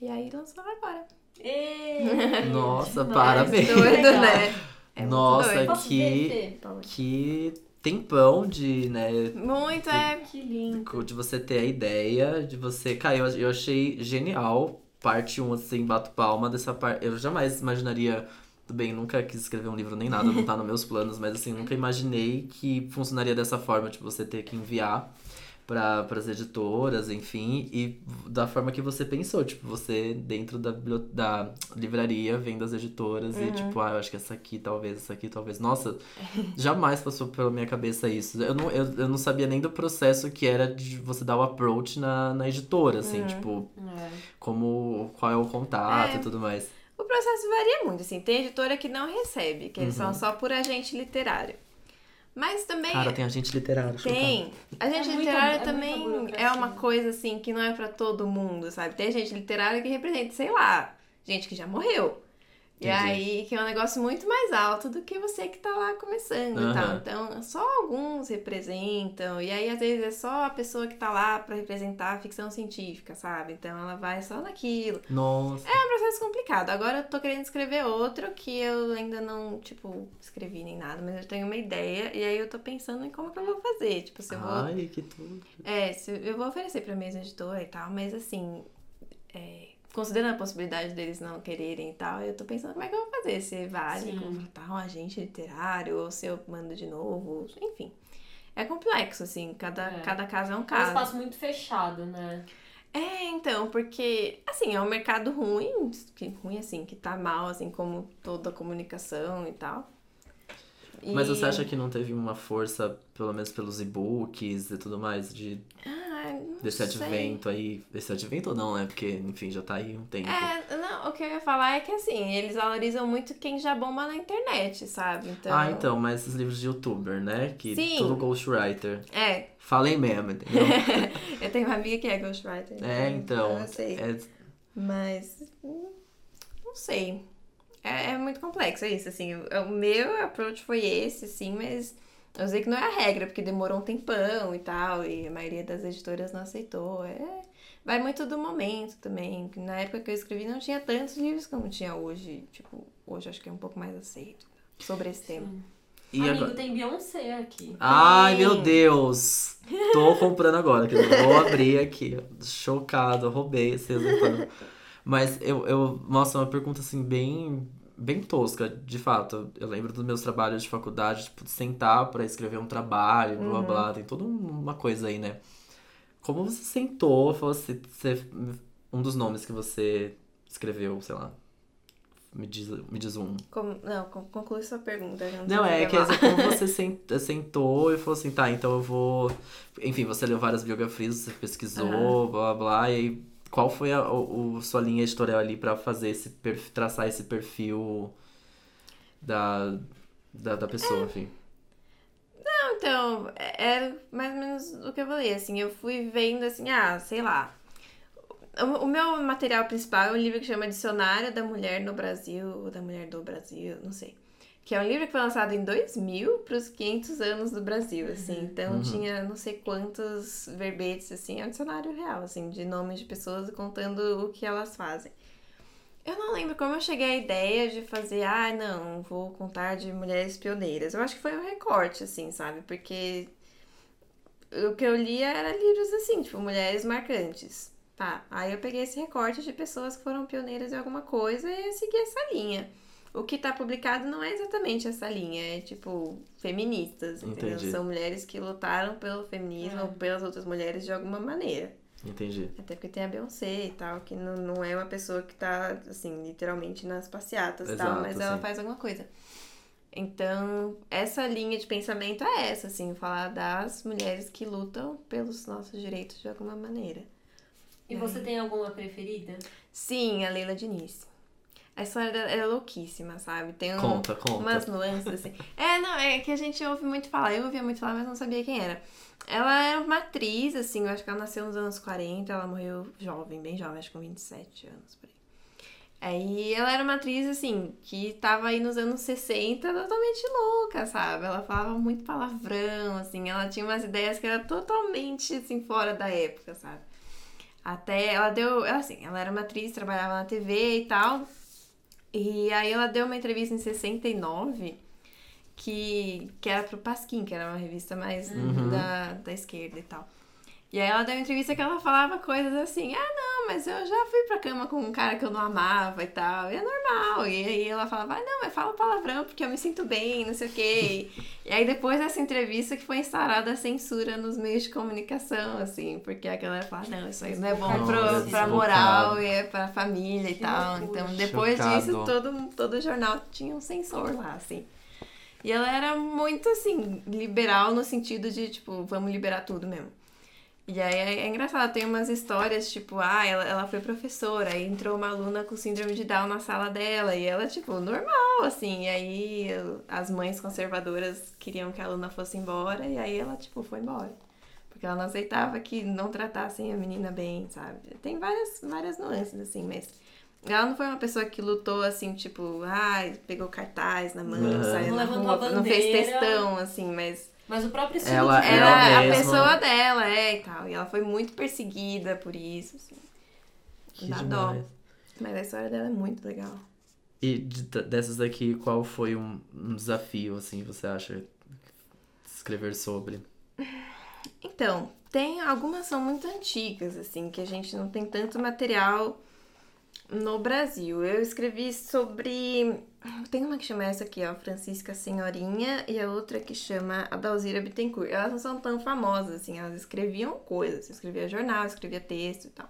E aí lançou agora. Ê, Nossa, parabéns. Que Doido, né? É muito Nossa, doido. Que-? Que tempão de, né, Muito, é. Que lindo. de você ter a ideia, de você. Cara, eu, eu achei genial. Parte 1, assim, bato palma dessa parte. Eu jamais imaginaria. Tudo bem, nunca quis escrever um livro nem nada, não tá nos meus planos, mas assim, nunca imaginei que funcionaria dessa forma, tipo, você ter que enviar para as editoras, enfim, e da forma que você pensou, tipo, você dentro da, da livraria vendo as editoras e tipo, ah, eu acho que essa aqui talvez, essa aqui talvez. Nossa, jamais passou pela minha cabeça isso. Eu não, eu, eu não sabia nem do processo que era de você dar o approach na, na editora, assim, tipo, É. como, qual é o contato É. e tudo mais. O processo varia muito, assim. Tem editora que não recebe, que eles Uhum. são só por agente literário. Mas também Cara, tem agente literário. chocado. tem. Agente É muita- literário é também burocracia. é uma coisa, assim, que não é pra todo mundo, sabe? Tem agente literário que representa, sei lá, gente que já morreu. E Entendi. aí, que é um negócio muito mais alto do que você que tá lá começando e Aham. tal. Então, só alguns representam. E aí, às vezes, é só a pessoa que tá lá pra representar a ficção científica, sabe? Então, ela vai só naquilo. Nossa. É um processo complicado. Agora eu tô querendo escrever outro que eu ainda não, tipo, escrevi nem nada, mas eu tenho uma ideia e aí eu tô pensando em como que eu vou fazer. Tipo, se eu vou. Ai, que tudo. É, se eu vou oferecer pra mesma editora e tal, mas assim. é, considerando a possibilidade deles não quererem e tal, eu tô pensando como é que eu vou fazer. Se vale Sim. contratar um agente literário ou se eu mando de novo, enfim. É complexo, assim, cada, É. cada caso é um É um caso. espaço muito fechado, né? É, então, porque, assim, é um mercado ruim, que, ruim assim, que tá mal, assim, como toda a comunicação e tal. Mas E- você acha que não teve uma força, pelo menos pelos e-books e tudo mais, de, Ah, desse sei. advento aí? Desse advento ou não, né? Porque, enfim, já tá aí um tempo. É, não, o que eu ia falar é que, assim, eles valorizam muito quem já bomba na internet, sabe? Então... Ah, então, mas esses livros de youtuber, né? Que Sim. tudo ghostwriter. É, Falei mesmo, entendeu? eu tenho uma amiga que é ghostwriter. é, então. Eu sei. é- Mas, não sei. É, é muito complexo, é isso, assim. O o meu approach foi esse, assim, mas eu sei que não é a regra, porque demorou um tempão e tal, e a maioria das editoras não aceitou. É, vai muito do momento também. Na época que eu escrevi não tinha tantos livros como tinha hoje. Tipo, hoje acho que é um pouco mais aceito sobre esse tema. E Amigo, agora... tem Beyoncé aqui. Ai, Tem. meu Deus! Tô comprando agora, que eu vou abrir aqui. Chocado, roubei esse exemplar. Mas eu, eu. Nossa, uma pergunta assim, bem. Bem tosca, de fato. Eu lembro dos meus trabalhos de faculdade, tipo, de sentar pra escrever um trabalho, blá blá blá. Tem toda uma coisa aí, né? Como você sentou, falou assim, você, um dos nomes que você escreveu, sei lá. Me diz, me diz um. Como, não, con- conclui sua pergunta. eu Não, sei é que levar. assim, como você sen- sentou e falou assim, tá, então eu vou. Enfim, você leu várias biografias, você pesquisou, blá blá blá, e aí qual foi a o, o- sua linha editorial ali pra fazer esse traçar esse perfil da, da, da pessoa, enfim. Não, então, é- era mais ou menos o que eu falei, assim, eu fui vendo assim, ah, sei lá. O, o meu material principal é um livro que chama Dicionário da Mulher no Brasil, ou da Mulher do Brasil, não sei. Que é um livro que foi lançado em 2000 para os 500 anos do Brasil, assim. Então Uhum. tinha não sei quantos verbetes, assim, é um dicionário real, assim, de nomes de pessoas contando o que elas fazem. Eu não lembro como eu cheguei à ideia de fazer, ah, não, vou contar de mulheres pioneiras. Eu acho que foi um recorte, assim, sabe? Porque o que eu lia era livros assim, tipo, mulheres marcantes. Tá, aí eu peguei esse recorte de pessoas que foram pioneiras em alguma coisa e eu segui essa linha. O que tá publicado não é exatamente essa linha, é tipo, feministas, entendeu? Entendi. São mulheres que lutaram pelo feminismo É. ou pelas outras mulheres de alguma maneira. Entendi. Até porque tem a Beyoncé e tal, que não, não é uma pessoa que tá, assim, literalmente nas passeatas e tal, mas ela sim. faz alguma coisa. Então, essa linha de pensamento é essa, assim, falar das mulheres que lutam pelos nossos direitos de alguma maneira. E você tem alguma preferida? Sim, a Leila Diniz. A história dela é louquíssima, sabe? Tem um, Conta, conta. umas nuances, assim. É, não, é que a gente ouve muito falar. Eu ouvia muito falar, mas não sabia quem era. Ela era uma atriz, assim, eu acho que ela nasceu nos anos 40, ela morreu jovem, bem jovem, acho que com 27 anos, por aí. Aí ela era uma atriz, assim, que tava aí nos anos 60 totalmente louca, sabe? Ela falava muito palavrão, assim, ela tinha umas ideias que eram totalmente, assim, fora da época, sabe? Até ela deu, ela, assim, ela era uma atriz, trabalhava na TV e tal. E aí ela deu uma entrevista em 69 que, que era pro Pasquim, que era uma revista mais Uhum. da, da esquerda e tal. E aí ela deu uma entrevista que ela falava coisas assim, ah mas eu já fui pra cama com um cara que eu não amava e tal, e é normal. E aí ela falava, ah não, mas fala palavrão porque eu me sinto bem, não sei o quê. E aí depois dessa entrevista que foi instaurada a censura nos meios de comunicação, assim, porque a galera fala, não, isso aí não é bom Nossa, pro, pra chocado. moral e é pra família e Que tal. loucura. Então depois Chocado. disso, todo, todo jornal tinha um censor lá, assim. E ela era muito, assim, liberal no sentido de, tipo, vamos liberar tudo mesmo. E aí é, é engraçado, tem umas histórias, tipo, ah, ela, ela foi professora, aí entrou uma aluna com síndrome de Down na sala dela, e ela, tipo, normal, assim, e aí as mães conservadoras queriam que a aluna fosse embora, e aí ela, tipo, foi embora. Porque ela não aceitava que não tratassem a menina bem, sabe? Tem várias, várias nuances, assim, mas ela não foi uma pessoa que lutou, assim, tipo, ai, pegou cartaz na mão, Uhum. saiu na rua, não fez textão, assim, mas... Mas o próprio estilo Ela- de ela Era a mesma. pessoa dela, é, e tal. E ela foi muito perseguida por isso, assim. Que Dá dó. Mas a história dela é muito legal. E de- dessas daqui, qual foi um, um desafio, assim, você acha? Escrever sobre? Então, tem algumas são muito antigas, assim, que a gente não tem tanto material no Brasil. Eu escrevi sobre. Tem uma que chama essa aqui, ó, Francisca Senhorinha, e a outra que chama Adalzira Bittencourt. Elas não são tão famosas, assim, elas escreviam coisas. Escrevia jornal, escrevia texto e tal.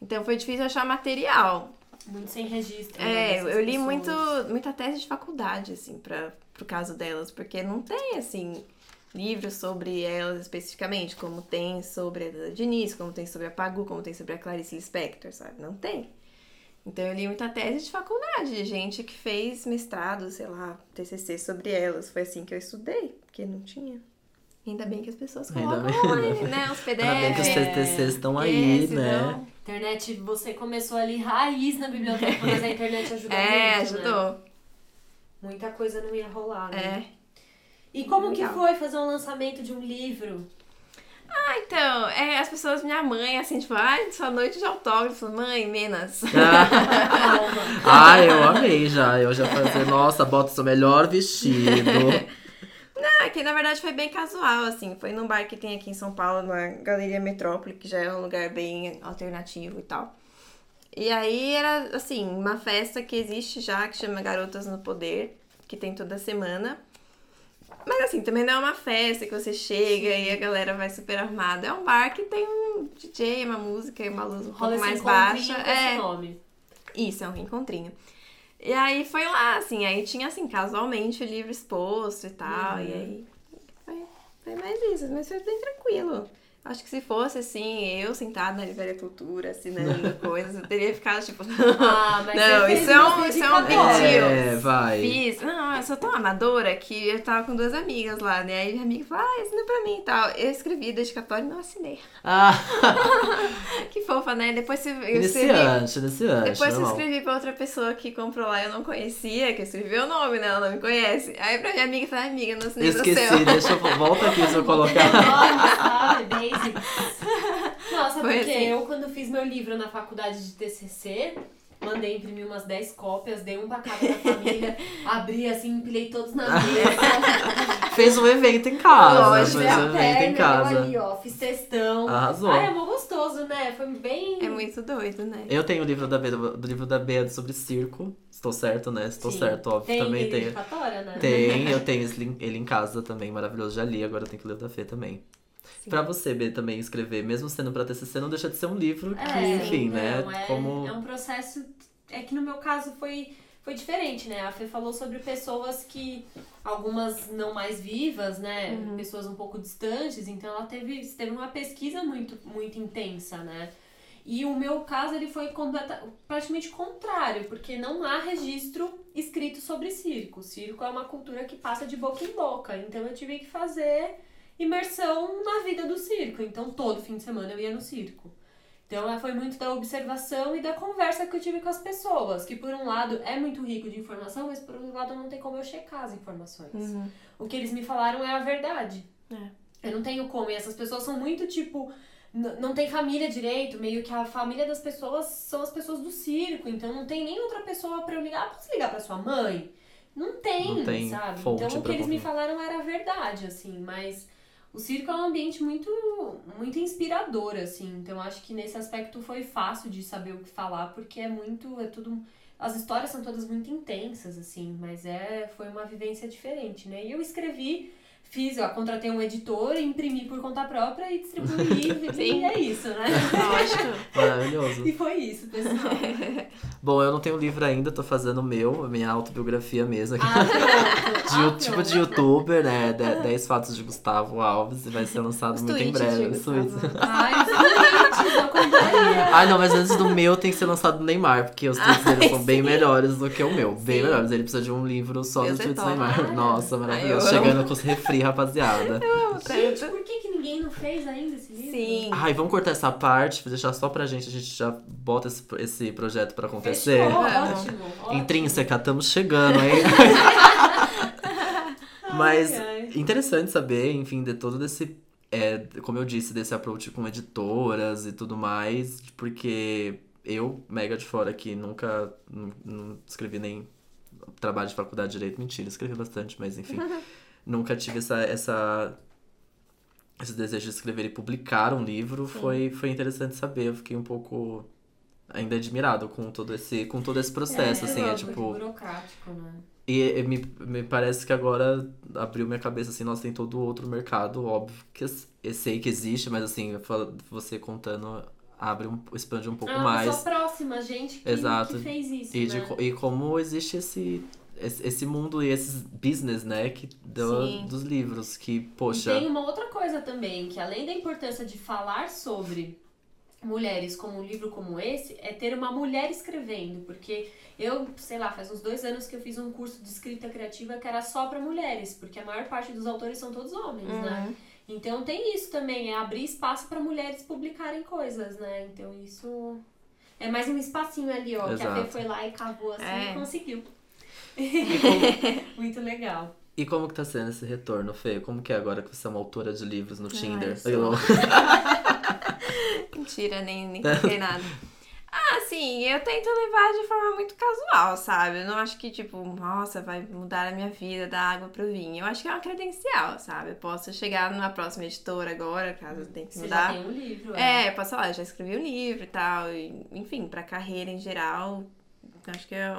Então foi difícil achar material. Muito sem registro. É, né, dessas eu li pessoas. muito, muita tese de faculdade, assim, pra, pro caso delas, porque não tem, assim, livros sobre elas especificamente, como tem sobre a Diniz, como tem sobre a Pagu, como tem sobre a Clarice Lispector, sabe? Não tem. Então eu li muita tese de faculdade, de gente que fez mestrado, sei lá, TCC sobre elas. Foi assim que eu estudei, porque não tinha. Ainda bem que as pessoas Ainda colocam online, né? Os PDFs. Ainda bem que os É. TTCs estão aí, Esse, né? não. Internet, você começou ali raiz na biblioteca, mas a internet ajudou É, muito, né? ajudou. Muita coisa não ia rolar, né? É. E como que Legal. foi fazer um lançamento de um livro? Ah, então, é, as pessoas, minha mãe, assim, tipo, ai, sua noite de autógrafo, mãe, Menas. Ah, eu amei já. Eu já falei, nossa, bota seu melhor vestido. Ah, que na verdade foi bem casual, assim. Foi num bar que tem aqui em São Paulo, na Galeria Metrópole, que já é um lugar bem alternativo e tal. E aí era, assim, uma festa que existe já, que chama Garotas no Poder, que tem toda semana. Mas assim, também não é uma festa que você chega e a galera vai super arrumada. É um bar que tem um DJ, uma música e uma luz um Rola pouco mais encontrinho baixa. É, nome. isso, é um reencontrinho. E aí foi lá, assim, aí tinha assim, casualmente o livro exposto e tal, Uhum. e aí foi, foi mais isso, mas foi bem tranquilo. Acho que se fosse assim, eu sentada na Livraria Cultura, assinando coisas, eu teria ficado tipo. Ah, mas Não, você fez isso é um- isso é um big deal. É, vai. Fiz. Não, eu sou tão amadora que eu tava com duas amigas lá, né? Aí minha amiga falou, ah, assina pra mim e tal. Eu escrevi dedicatório e não assinei. Ah, Que fofa, né? Depois você- eu escrevi. iniciante, iniciante. Depois eu normal. escrevi pra outra pessoa que comprou lá, eu não conhecia, que escreveu o nome, né? Ela não me conhece. Aí pra minha amiga, eu falei, amiga, não assinei Esqueci, seu. deixa eu volta aqui se eu colocar. Nome, sabe? Nossa, Foi porque assim. eu, quando fiz meu livro na faculdade de TCC, mandei imprimir umas 10 cópias, dei um pra cada da família, abri assim, empilhei todos na mesa. Fez um evento em casa. Lógico, fez um a evento em perna, eu casa. ali, ó, fiz textão. Arrasou. Ai, é mó gostoso, né? Foi bem... É muito doido, né? Eu tenho o livro da Bea, do livro da Bea sobre circo. Estou certo, né? Estou Sim. certo, óbvio. Tem também tenho. dedicatória, né? Tem, eu tenho ele ele em casa também, maravilhoso. Já li, agora eu tenho que ler o da Fê também. Sim. Pra você, B, também escrever, mesmo sendo pra TCC, não deixa de ser um livro que, É, enfim, né? não, é, Como... é um processo. É que no meu caso foi, foi diferente, né? A Fê falou sobre pessoas que. Algumas não mais vivas, né? Pessoas um pouco distantes, então ela teve, teve uma pesquisa muito, muito intensa, né? E o meu caso ele foi completa, praticamente contrário, porque não há registro escrito sobre circo. Circo é uma cultura que passa de boca em boca, então eu tive que fazer imersão na vida do circo. Então todo fim de semana eu ia no circo. Então foi muito da observação e da conversa que eu tive com as pessoas, que por um lado é muito rico de informação, mas por outro lado não tem como eu checar as informações. Uhum. O que eles me falaram é a verdade. É. Eu não tenho como. E essas pessoas são muito tipo. Não tem família direito, meio que a família das pessoas são as pessoas do circo, então não tem nem outra pessoa pra eu ligar. Posso ligar pra sua mãe? Não tem, Não tem sabe? fonte Então o que eles me falaram era a verdade, assim, mas o circo é um ambiente muito, muito inspirador, assim. Então acho que nesse aspecto foi fácil de saber o que falar, porque é muito. É tudo. As histórias são todas muito intensas, assim, mas é, foi uma vivência diferente, né? E eu escrevi, fiz, ó, contratei um editor, imprimi por conta própria e distribuí, e é isso, né? Lógico. Maravilhoso. E foi isso, pessoal. Bom, eu não tenho livro ainda, tô fazendo o meu, a minha autobiografia mesmo. aqui. Ah. De, Ah, you- tipo pronto. de youtuber, né? De- 10 fatos de Gustavo Alves e vai ser lançado Os muito em breve. Ai. Ai, não, mas antes do meu tem que ser lançado do Neymar, porque os tweets dele Ai, são bem melhores do que o meu. Bem Sim. melhores. Ele precisa de um livro só Deus dos tweets do. Neymar. Ai, Nossa, maravilhoso. eu amo. Chegando com os refri, rapaziada. Gente, Tanto. por que, que ninguém não fez ainda esse livro? Sim. Ai, vamos cortar essa parte, deixar só pra gente, a gente já bota esse, esse projeto pra acontecer. Fechou, ótimo, ótimo. Intrínseca, estamos chegando, hein? Mas Ai, ai. interessante saber, enfim, de todo desse. É, como eu disse, desse approach com editoras e tudo mais, porque eu, mega de fora aqui, nunca não, não escrevi nem trabalho de faculdade de direito. Mentira, escrevi bastante, mas enfim. nunca tive essa, essa, esse desejo de escrever e publicar um livro. Foi, foi interessante saber. Eu fiquei um pouco ainda admirado com todo esse, com todo esse processo, é, assim, é lógico, tipo. burocrático, né? E, e me, me parece que agora abriu minha cabeça, assim, nós tem todo outro mercado, óbvio que eu sei que existe, mas assim, você contando, abre um, expande um pouco É uma mais. pessoa próxima, gente que, Exato. que fez isso, E, de né? co- e como existe esse, esse, mundo e esses business, né, que, do- dos livros, que, E poxa, tem uma outra coisa também, que além da importância de falar sobre mulheres como um livro como esse, é ter uma mulher escrevendo. Porque eu, sei lá, faz uns dois anos que eu fiz um curso de escrita criativa que era só para mulheres, porque a maior parte dos autores são todos homens, né? Uhum. Então tem isso também, é abrir espaço para mulheres publicarem coisas, né? Então isso é mais um espacinho ali, ó, que a Fê Exato. foi lá e cavou assim É. e conseguiu. Como, Muito legal. e como que tá sendo esse retorno, Fê? Como que é agora que você é uma autora de livros no Tinder? sou. Eu- Mentira, nem, nem coloquei nada. Ah, sim, eu tento levar de forma muito casual, sabe? Eu não acho que, tipo, nossa, vai mudar a minha vida da água pro vinho. Eu acho que é uma credencial, sabe? Eu posso chegar numa próxima editora agora, caso eu tenha que Você já mudar. tem um livro. É, eu posso falar, eu já escrevi um livro e tal. e, enfim, pra carreira em geral, acho que é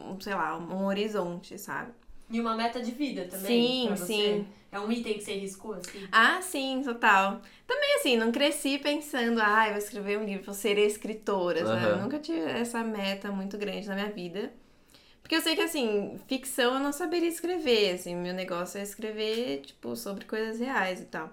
um, sei lá, um horizonte, sabe? E uma meta de vida também. Sim, pra você? sim. É um item que você riscou, assim? Ah, sim, total. Também assim, não cresci pensando, ah, eu vou escrever um livro, vou ser escritora, sabe? Eu nunca tive essa meta muito grande na minha vida. Porque eu sei que, assim, ficção eu não saberia escrever, assim, meu negócio é escrever, tipo, sobre coisas reais e tal.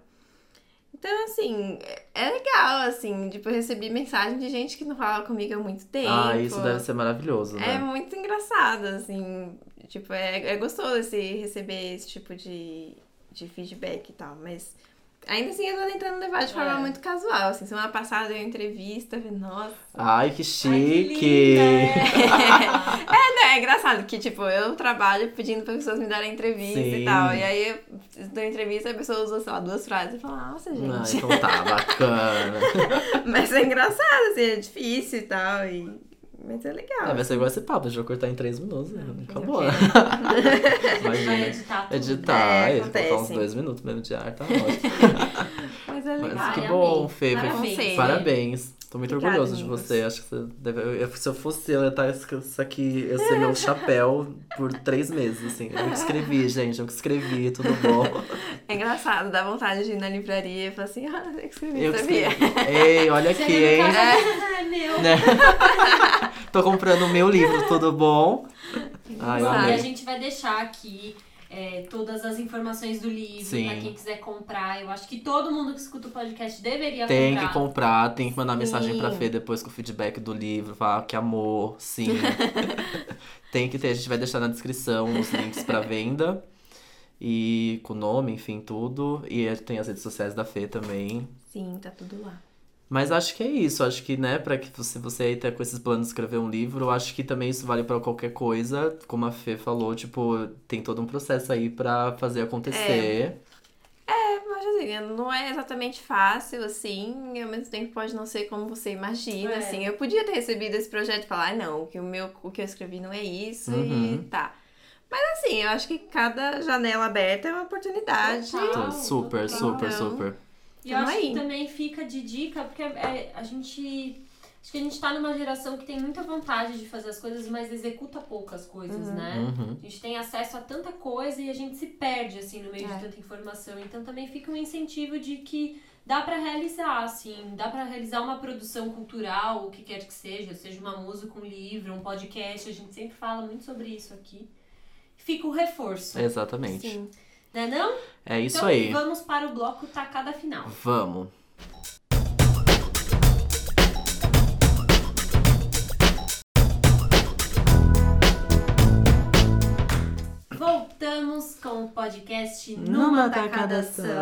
Então, assim, é- é legal, assim, tipo, eu recebi mensagem de gente que não fala comigo há muito tempo. Ah, isso deve ser maravilhoso, É né? muito engraçado, assim. Tipo, é, é gostoso esse, receber esse tipo de, de feedback e tal. Mas ainda assim eu tô tentando levar de forma É. muito casual. Assim, semana passada eu entrevista, falei, nossa. Ai, que Ai, chique! que linda, é. É, né? É engraçado que, tipo, eu trabalho pedindo pra pessoas me darem entrevista Sim. e tal. E aí eu dou entrevista a pessoa usa, sei lá, duas frases e fala, nossa, gente. Ah, então tá, bacana. Mas é engraçado, assim, é difícil e tal. E... Mas é legal. É, vai ser igual esse papo, a gente vai cortar em três minutos. né? Acabou. né? Vai Imagina. editar tudo. Editar, É, e colocar uns dois minutos mesmo de ar, tá ótimo. Mas é Mas legal. que Ai, bom. Fê. Parabéns. Parabéns. Tô muito Obrigada, orgulhoso de você. Acho que você deve. eu- eu- se eu fosse eu, ia estar isso aqui, ia ser meu chapéu por três meses, assim. Eu que escrevi, gente. Eu que escrevi, tudo bom. É engraçado, dá vontade de ir na livraria e falar assim, ah, eu que escrevi, Eu que sabia? escrevi. Ei, olha aqui, hein? caso- É meu. Né? Tô comprando o meu livro, tudo bom? Ai, eu e a gente vai deixar aqui é, todas as informações do livro Sim. pra quem quiser comprar. Eu acho que todo mundo que escuta o podcast deveria Tem comprar. que comprar, tem que mandar mensagem pra Sim. Fê depois com o feedback do livro, falar que amor, sim. tem que ter, a gente vai deixar na descrição os links pra venda. E com o nome, enfim, tudo. E tem as redes sociais da Fê também. Sim, tá tudo lá. Mas acho que é isso, acho que, né, pra que se você aí tá com esses planos de escrever um livro, eu acho que também isso vale pra qualquer coisa. Como a Fê falou, tipo, tem todo um processo aí pra fazer acontecer. É, mas assim, não é exatamente fácil, assim, e ao mesmo tempo pode não ser como você imagina, É. assim. Eu podia ter recebido esse projeto e falar, ah, não, que o, meu, o que eu escrevi não é isso Uhum. e tá. Mas assim, eu acho que cada janela aberta é uma oportunidade. Total. super, super, Então, super. E eu acho aí. que também fica de dica, porque é, a gente. Acho que a gente tá numa geração que tem muita vontade de fazer as coisas, mas executa poucas coisas, né? Uhum. A gente tem acesso a tanta coisa e a gente se perde, assim, no meio É. de tanta informação. Então também fica um incentivo de que dá pra realizar, assim, dá pra realizar uma produção cultural, o que quer que seja, seja uma música, um livro, um podcast, a gente sempre fala muito sobre isso aqui. Fica o reforço, Exatamente. Sim. Né não? É isso então aí. vamos para o bloco tacada final. Vamos. Voltamos com o podcast Numa Numa Tacada futebol,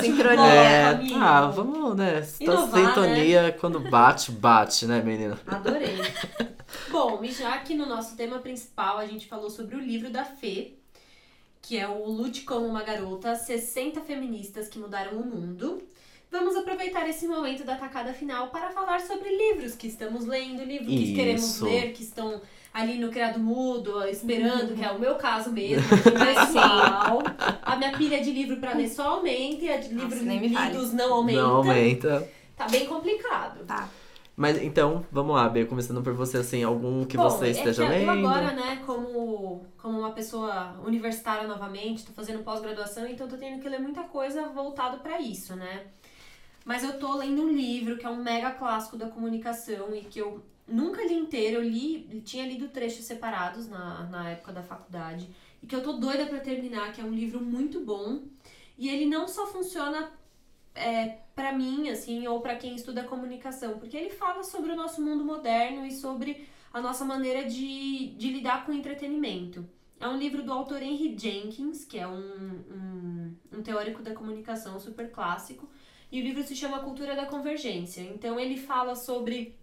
sincronia. É, amigo. ah, vamos, né? Tá Inovar, sintonia quando bate, bate, né, menina? Adorei. Bom, e já que no nosso tema principal a gente falou sobre o livro da Fê, que é o Lute como uma Garota, 60 feministas que mudaram o mundo. Vamos aproveitar esse momento da tacada final para falar sobre livros que estamos lendo, livros que queremos ler, que estão ali no criado mudo, esperando, que é o meu caso mesmo, pessoal. A minha pilha de livro para ler só aumenta e a de livros lidos não aumenta. Não aumenta. Tá bem complicado. Tá. Mas então, vamos lá, Bê, começando por você, assim, algum que Bom, você é esteja que lendo. Eu agora, né, como, como uma pessoa universitária novamente, tô fazendo pós-graduação, então tô tendo que ler muita coisa voltado pra isso, né? Mas eu tô lendo um livro que é um mega clássico da comunicação e que eu nunca li inteiro. Eu li, tinha lido trechos separados na, na época da faculdade e que eu tô doida para terminar, que é um livro muito bom. E ele não só funciona é, para mim, assim, ou para quem estuda comunicação, porque ele fala sobre o nosso mundo moderno e sobre a nossa maneira de, de lidar com o entretenimento. É um livro do autor Henry Jenkins, que é um, um, um teórico da comunicação super clássico, e o livro se chama Cultura da Convergência. Então ele fala sobre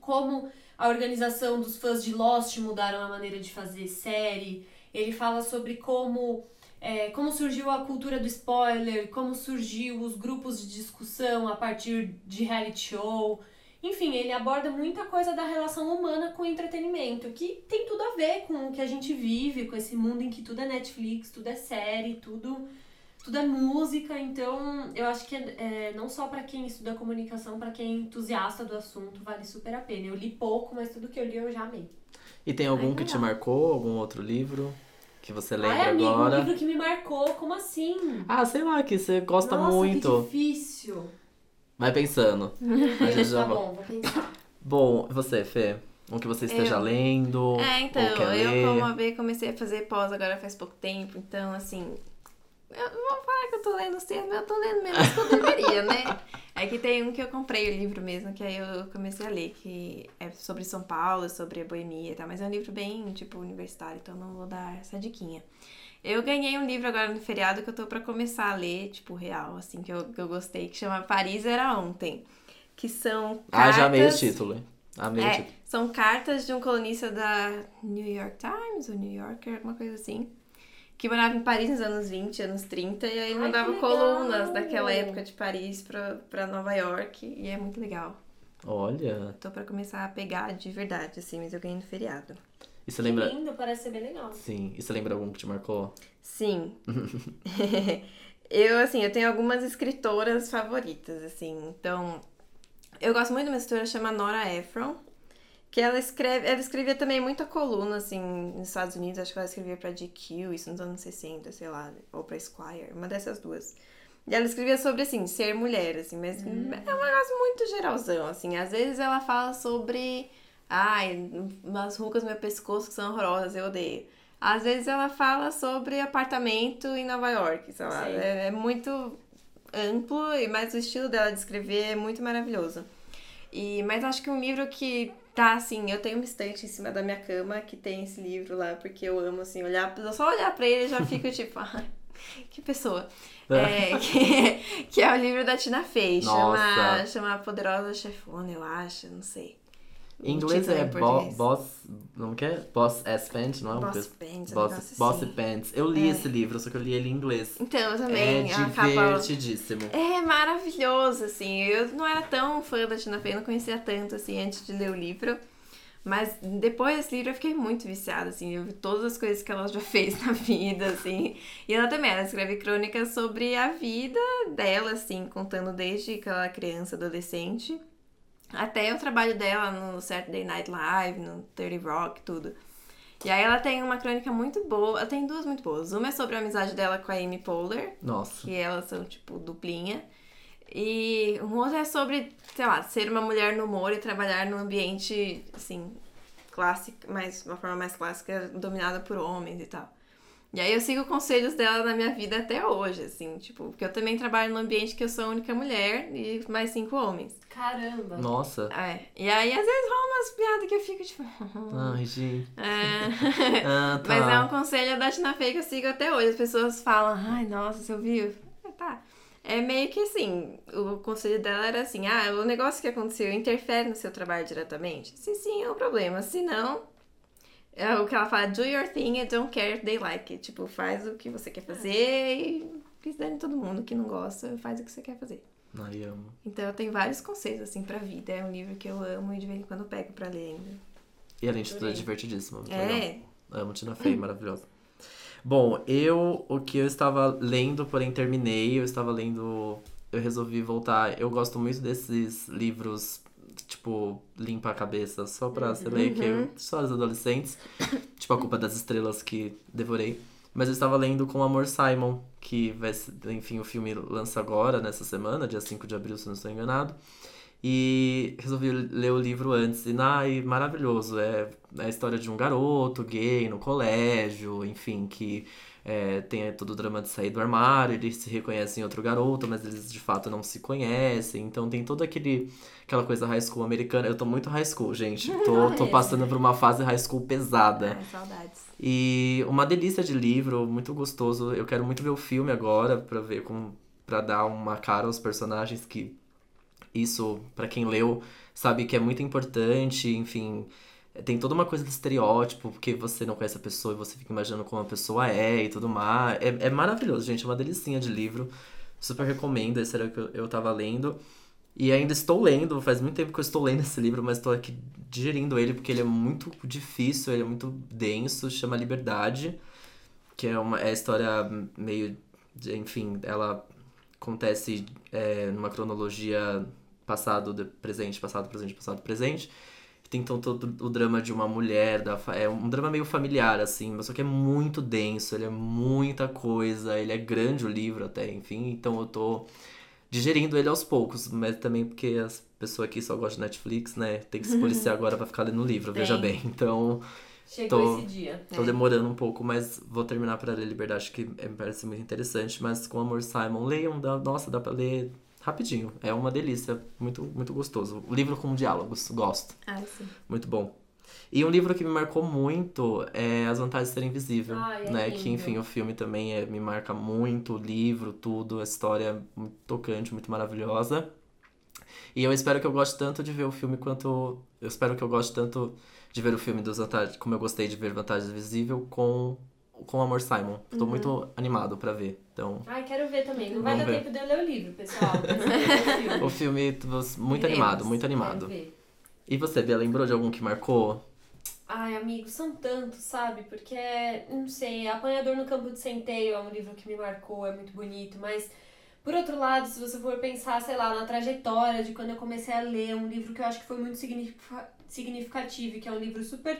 como a organização dos fãs de Lost mudaram a maneira de fazer série. Ele fala sobre como é, como surgiu a cultura do spoiler, como surgiu os grupos de discussão a partir de reality show. Enfim, ele aborda muita coisa da relação humana com o entretenimento, que tem tudo a ver com o que a gente vive, com esse mundo em que tudo é Netflix, tudo é série, tudo, tudo é música. Então, eu acho que é, não só para quem estuda comunicação, para quem é entusiasta do assunto, vale super a pena. Eu li pouco, mas tudo que eu li eu já amei. E tem algum Ai, que te marcou? Algum outro livro que você lembra Ai, amigo, agora? um livro que me marcou, como assim? Ah, sei lá, que você gosta Nossa, muito. que difícil. Vai pensando. A gente já tá vai- bom, vou pensar. Bom, você, Fê? Um que você esteja Eu. lendo? É, então, ou quer eu ler? como a B comecei a fazer pós agora faz pouco tempo, então assim. Eu não vou falar que eu tô lendo os mas eu tô lendo menos que eu deveria, né? É que tem um que eu comprei o livro mesmo, que aí eu comecei a ler, que é sobre São Paulo, sobre a boemia e tal, mas é um livro bem, tipo, universitário, então não vou dar essa diquinha. Eu ganhei um livro agora no feriado que eu tô pra começar a ler, tipo, real, assim, que eu, que eu gostei, que chama Paris Era Ontem. Que são Ah, já amei o cartas- título. Amei o é, título. são cartas de um colunista da New York Times, ou New Yorker, alguma coisa assim. Que morava em Paris nos anos 20, anos 30, e aí ele Ai, mandava colunas daquela época de Paris pra, pra Nova York, e é muito legal. Olha. Tô pra começar a pegar de verdade, assim, mas eu ganhei no feriado. E você Que lembra. lindo, parece ser bem legal. Sim. E você lembra algum que te marcou? Sim. eu, assim, eu tenho algumas escritoras favoritas, assim. Então, eu gosto muito de uma escritora chamada Nora Ephron, que ela escreve, ela escrevia também muita coluna, assim, nos Estados Unidos, acho que ela escrevia pra GQ, isso nos anos 60, sei lá, ou pra Esquire, uma dessas duas. E ela escrevia sobre, assim, ser mulher, assim, mas é um negócio muito geralzão, assim. Às vezes ela fala sobre, ai, umas rugas no meu pescoço que são horrorosas, eu odeio. Às vezes ela fala sobre apartamento em Nova York, sei lá. É, é muito amplo, e mas o estilo dela de escrever é muito maravilhoso. E, mas acho que um livro que tá assim, eu tenho uma estante em cima da minha cama que tem esse livro lá, porque eu amo assim, olhar, só olhar pra ele já fico tipo, ai, que pessoa. É, que, que é o livro da Tina Fey, chama, Nossa. chama Poderosa Chefona, eu acho, não sei. Em inglês é em bo. Boss. Não que é? Boss S Pants, não é? Boss coisa- Pants, Boss, Boss assim. Pants. Eu li É. esse livro, só que eu li ele em inglês. Então, eu É também. capa- divertidíssimo. É maravilhoso, assim. Eu não era tão fã da Tina Fey, eu não conhecia tanto, assim, antes de ler o livro. Mas depois desse livro eu fiquei muito viciada, assim. Eu vi todas as coisas que ela já fez na vida, assim. E ela também, ela escreve crônicas sobre a vida dela, assim, contando desde que ela era criança, adolescente, até o trabalho dela no Saturday Night Live, no 30 Rock, tudo. E aí ela tem uma crônica muito boa, ela tem duas muito boas. Uma é sobre a amizade dela com a Amy Poehler, Nossa. que elas são, tipo, duplinha. E um outro é sobre, sei lá, ser uma mulher no humor e trabalhar num ambiente, assim, clássico, mais, uma forma mais clássica, dominada por homens e tal. E aí eu sigo conselhos dela na minha vida até hoje, assim, tipo, porque eu também trabalho num ambiente que eu sou a única mulher e mais cinco homens. Caramba. Nossa. É. E aí, às vezes, rola umas piadas que eu fico, tipo... Ai, gente. é... Ah, tá. Mas é um conselho da Tina Fey que eu sigo até hoje. As pessoas falam, ai, nossa, você ouviu? Ah, Tá. É meio que assim, o conselho dela era assim, ah, o negócio que aconteceu interfere no seu trabalho diretamente? Se sim, é um problema. Se não, é o que ela fala, do your thing and don't care if they like it. Tipo, faz o que você quer fazer e que se dane todo mundo que não gosta, faz o que você quer fazer. Ai, amo. Então eu tenho vários conselhos, assim, pra vida. É um livro que eu amo e de vez em quando eu pego pra ler ainda. E além de tudo, é divertidíssimo. muito legal. É, Amo Tina Fey, maravilhosa. Bom, eu, o que eu estava lendo, porém terminei, eu estava lendo, eu resolvi voltar. Eu gosto muito desses livros, tipo, limpa a cabeça, só pra você ler, que eu, histórias adolescentes, tipo A Culpa das Estrelas, que devorei. Mas eu estava lendo com Amor Simon, que vai ser, enfim, o filme lança agora, nessa semana, dia 5 de abril, se não estou enganado. E resolvi ler o livro antes. E, ai, maravilhoso. É, é a história de um garoto gay no colégio, enfim, que é, tem todo o drama de sair do armário, eles se reconhecem em outro garoto, mas eles de fato não se conhecem. Então tem toda aquele, aquela coisa high school americana. Eu tô muito high school, gente. Tô, tô passando por uma fase high school pesada. Ai, saudades. E uma delícia de livro, muito gostoso. Eu quero muito ver o filme agora pra ver como para dar uma cara aos personagens que isso para quem leu sabe que é muito importante, enfim, tem toda uma coisa do estereótipo, porque você não conhece a pessoa e você fica imaginando como a pessoa é e tudo mais. É, é maravilhoso, gente, é uma delicinha de livro. Super recomendo, esse era o que eu, eu tava lendo. E ainda estou lendo, faz muito tempo que eu estou lendo esse livro, mas estou aqui digerindo ele porque ele é muito difícil, ele é muito denso, chama Liberdade, que é uma é a história meio, de, enfim, ela acontece é, numa cronologia passado, presente, passado, presente, passado, presente. Tem então todo o drama de uma mulher, da, é um drama meio familiar, assim, mas só que é muito denso, ele é muita coisa, ele é grande o livro até, enfim, então eu tô digerindo ele aos poucos, mas também porque as pessoas aqui só gostam de Netflix, né? Tem que se policiar agora pra ficar lendo o livro, veja bem. Então. Chegou tô, esse dia. Tô É. demorando um pouco, mas vou terminar pra ler Liberdade, que é- me parece muito interessante. Mas com Amor Simon, leiam, dá, nossa, dá pra ler rapidinho. É uma delícia, muito, muito gostoso. Livro com diálogos, gosto. Ai, sim. Muito bom. E um livro que me marcou muito é As Vantagens de Ser Invisível, Ai, é né? Que, enfim, o filme também é, me marca muito, o livro, tudo, a história é muito tocante, muito maravilhosa. E eu espero que eu goste tanto de ver o filme quanto... Eu espero que eu goste tanto de ver o filme dos Vantagens, como eu gostei de ver Vantagens Invisível com, com Amor Simon. Tô Uhum. muito animado pra ver, então... Ai, quero ver também. Não vai Vamos dar ver. tempo de eu ler o livro, pessoal. O filme, muito animado, muito Quero animado. ver. E você, Bia, lembrou de algum que marcou? Ai, amigo, são tantos, sabe? Porque, não sei, Apanhador no Campo de Centeio é um livro que me marcou, é muito bonito, mas, por outro lado, se você for pensar, sei lá, na trajetória de quando eu comecei a ler um livro que eu acho que foi muito significa- significativo e que é um livro super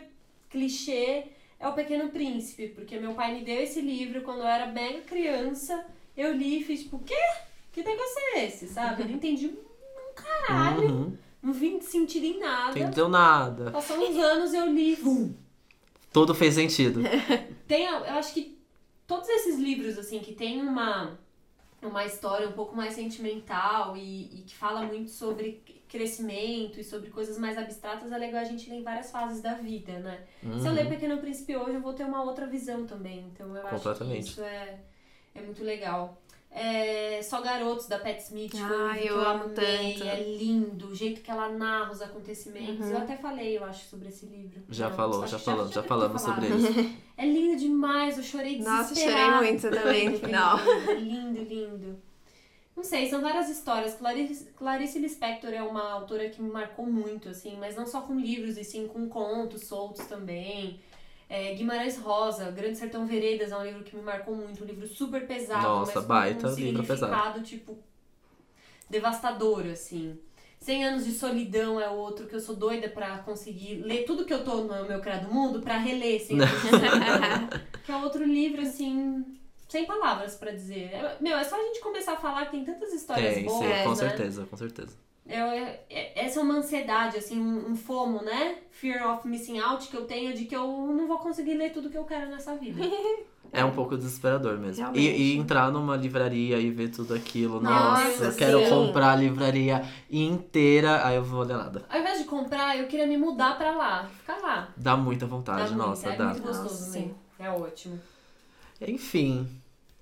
clichê, é O Pequeno Príncipe, porque meu pai me deu esse livro quando eu era mega criança, eu li e fiz tipo, quê? Que negócio é esse, sabe? Eu não entendi um caralho, Uhum. não vi sentido em nada. Entendeu nada. Passou uns anos eu li, vum, Tudo fez sentido. tem, eu acho que todos esses livros, assim, que tem uma, uma história um pouco mais sentimental e, e que fala muito sobre crescimento e sobre coisas mais abstratas, é legal a gente ler em várias fases da vida, né? Se eu Uhum. ler Pequeno Príncipe hoje, eu vou ter uma outra visão também. Então eu acho que Completamente. isso é, é muito legal. É, Só Garotos, da Pat Smith, foi um Ai, livro eu que amo amei, tanto. É lindo, o jeito que ela narra os acontecimentos. Uhum. Eu até falei, eu acho, sobre esse livro. Já Não, falou, já falamos, já ter falamos sobre isso. É lindo demais, eu chorei Nossa, desesperada. chorei muito também no Foi final. Lindo, lindo, lindo. Não sei, são várias histórias. Clarice, Clarice Lispector é uma autora que me marcou muito, assim, mas não só com livros, e sim com contos soltos também. É, Guimarães Rosa, Grande Sertão Veredas é um livro que me marcou muito, um livro super pesado, Nossa, mas com baita um significado, tipo, devastador, assim. 100 Anos de Solidão é outro que eu sou doida pra conseguir ler tudo que eu tô no meu Criado Mundo pra reler 100 Anos de Solidão. que é outro livro, assim, sem palavras pra dizer. É- Meu, é só a gente começar a falar que tem tantas histórias Tem, boas, sim, com né? certeza, com certeza. Eu, é- é- essa é uma ansiedade, assim, um, um fomo, né? Fear of missing out que eu tenho de que eu não vou conseguir ler tudo que eu quero nessa vida. É um pouco desesperador mesmo. E, e entrar numa livraria e ver tudo aquilo. Nossa, Nossa, eu quero sim. comprar a livraria inteira. Aí eu vou ler nada. Ao invés de comprar, eu queria me mudar pra lá, ficar lá. Dá muita Dá vontade, muito, nossa, é dá. muito gostoso Nossa. É ótimo. Enfim.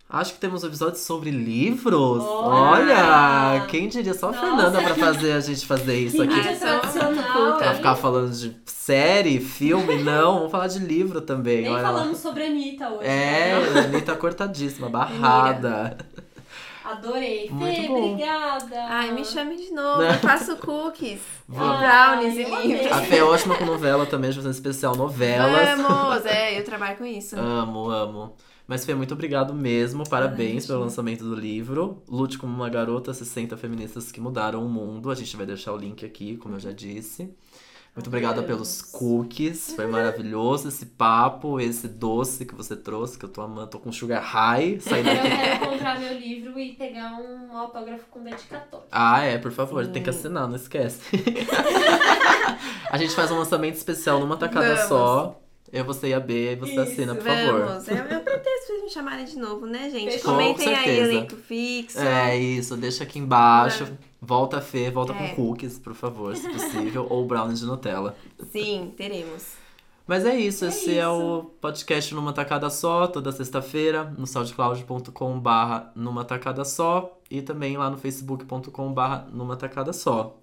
Acho que temos um episódio sobre livros. Olha! Olha! Quem diria? Só a Nossa! Fernanda pra fazer a gente fazer isso aqui. Tradicional, culta. Pra ficar falando de série, filme, não. Vamos falar de livro também. Nem olha lá. falamos sobre a Anitta hoje. É, né? Anitta cortadíssima, barrada. Adorei. Muito Fê, bom. obrigada. Ai, me chame de novo. Eu faço cookies, Vamos. brownies e livros. A Fê é ótima com novela também, a gente vai fazer um especial novelas. Vamos! É, eu trabalho com isso. Amo, amo. Mas Fê, muito obrigado mesmo. Parabéns Ai, pelo lançamento do livro. Lute como uma garota, 60 feministas que mudaram o mundo. A gente vai deixar o link aqui, como eu já disse. Muito obrigada pelos cookies. Foi maravilhoso esse papo, esse doce que você trouxe, que eu tô amando. Tô com sugar high. Saí Eu daqui quero comprar meu livro e pegar um autógrafo com dedicatório. Ah, é, por favor, tem que Sim. assinar, não esquece. a gente faz um lançamento especial numa tacada Vamos. só. Eu, você e a B, e você Isso, assina, por favor. Vamos. É, é um pretexto pra vocês me chamarem de novo, né, gente? Fechou. Comentem Com aí certeza. elenco fixo. É isso, deixa aqui embaixo. Né? Volta a Fê, volta É. com cookies, por favor, se possível, ou brownie de Nutella. Sim, teremos. Mas é isso, É esse é isso. o podcast numa tacada só, toda sexta-feira, no soundcloud.com barra numa tacada só e também lá no facebook.com barra numa tacada só.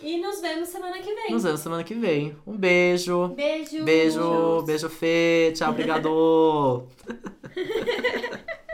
E nos vemos semana que vem. Nos vemos semana que vem. Um beijo. Beijo. Beijo, beijo Fê, tchau, obrigado.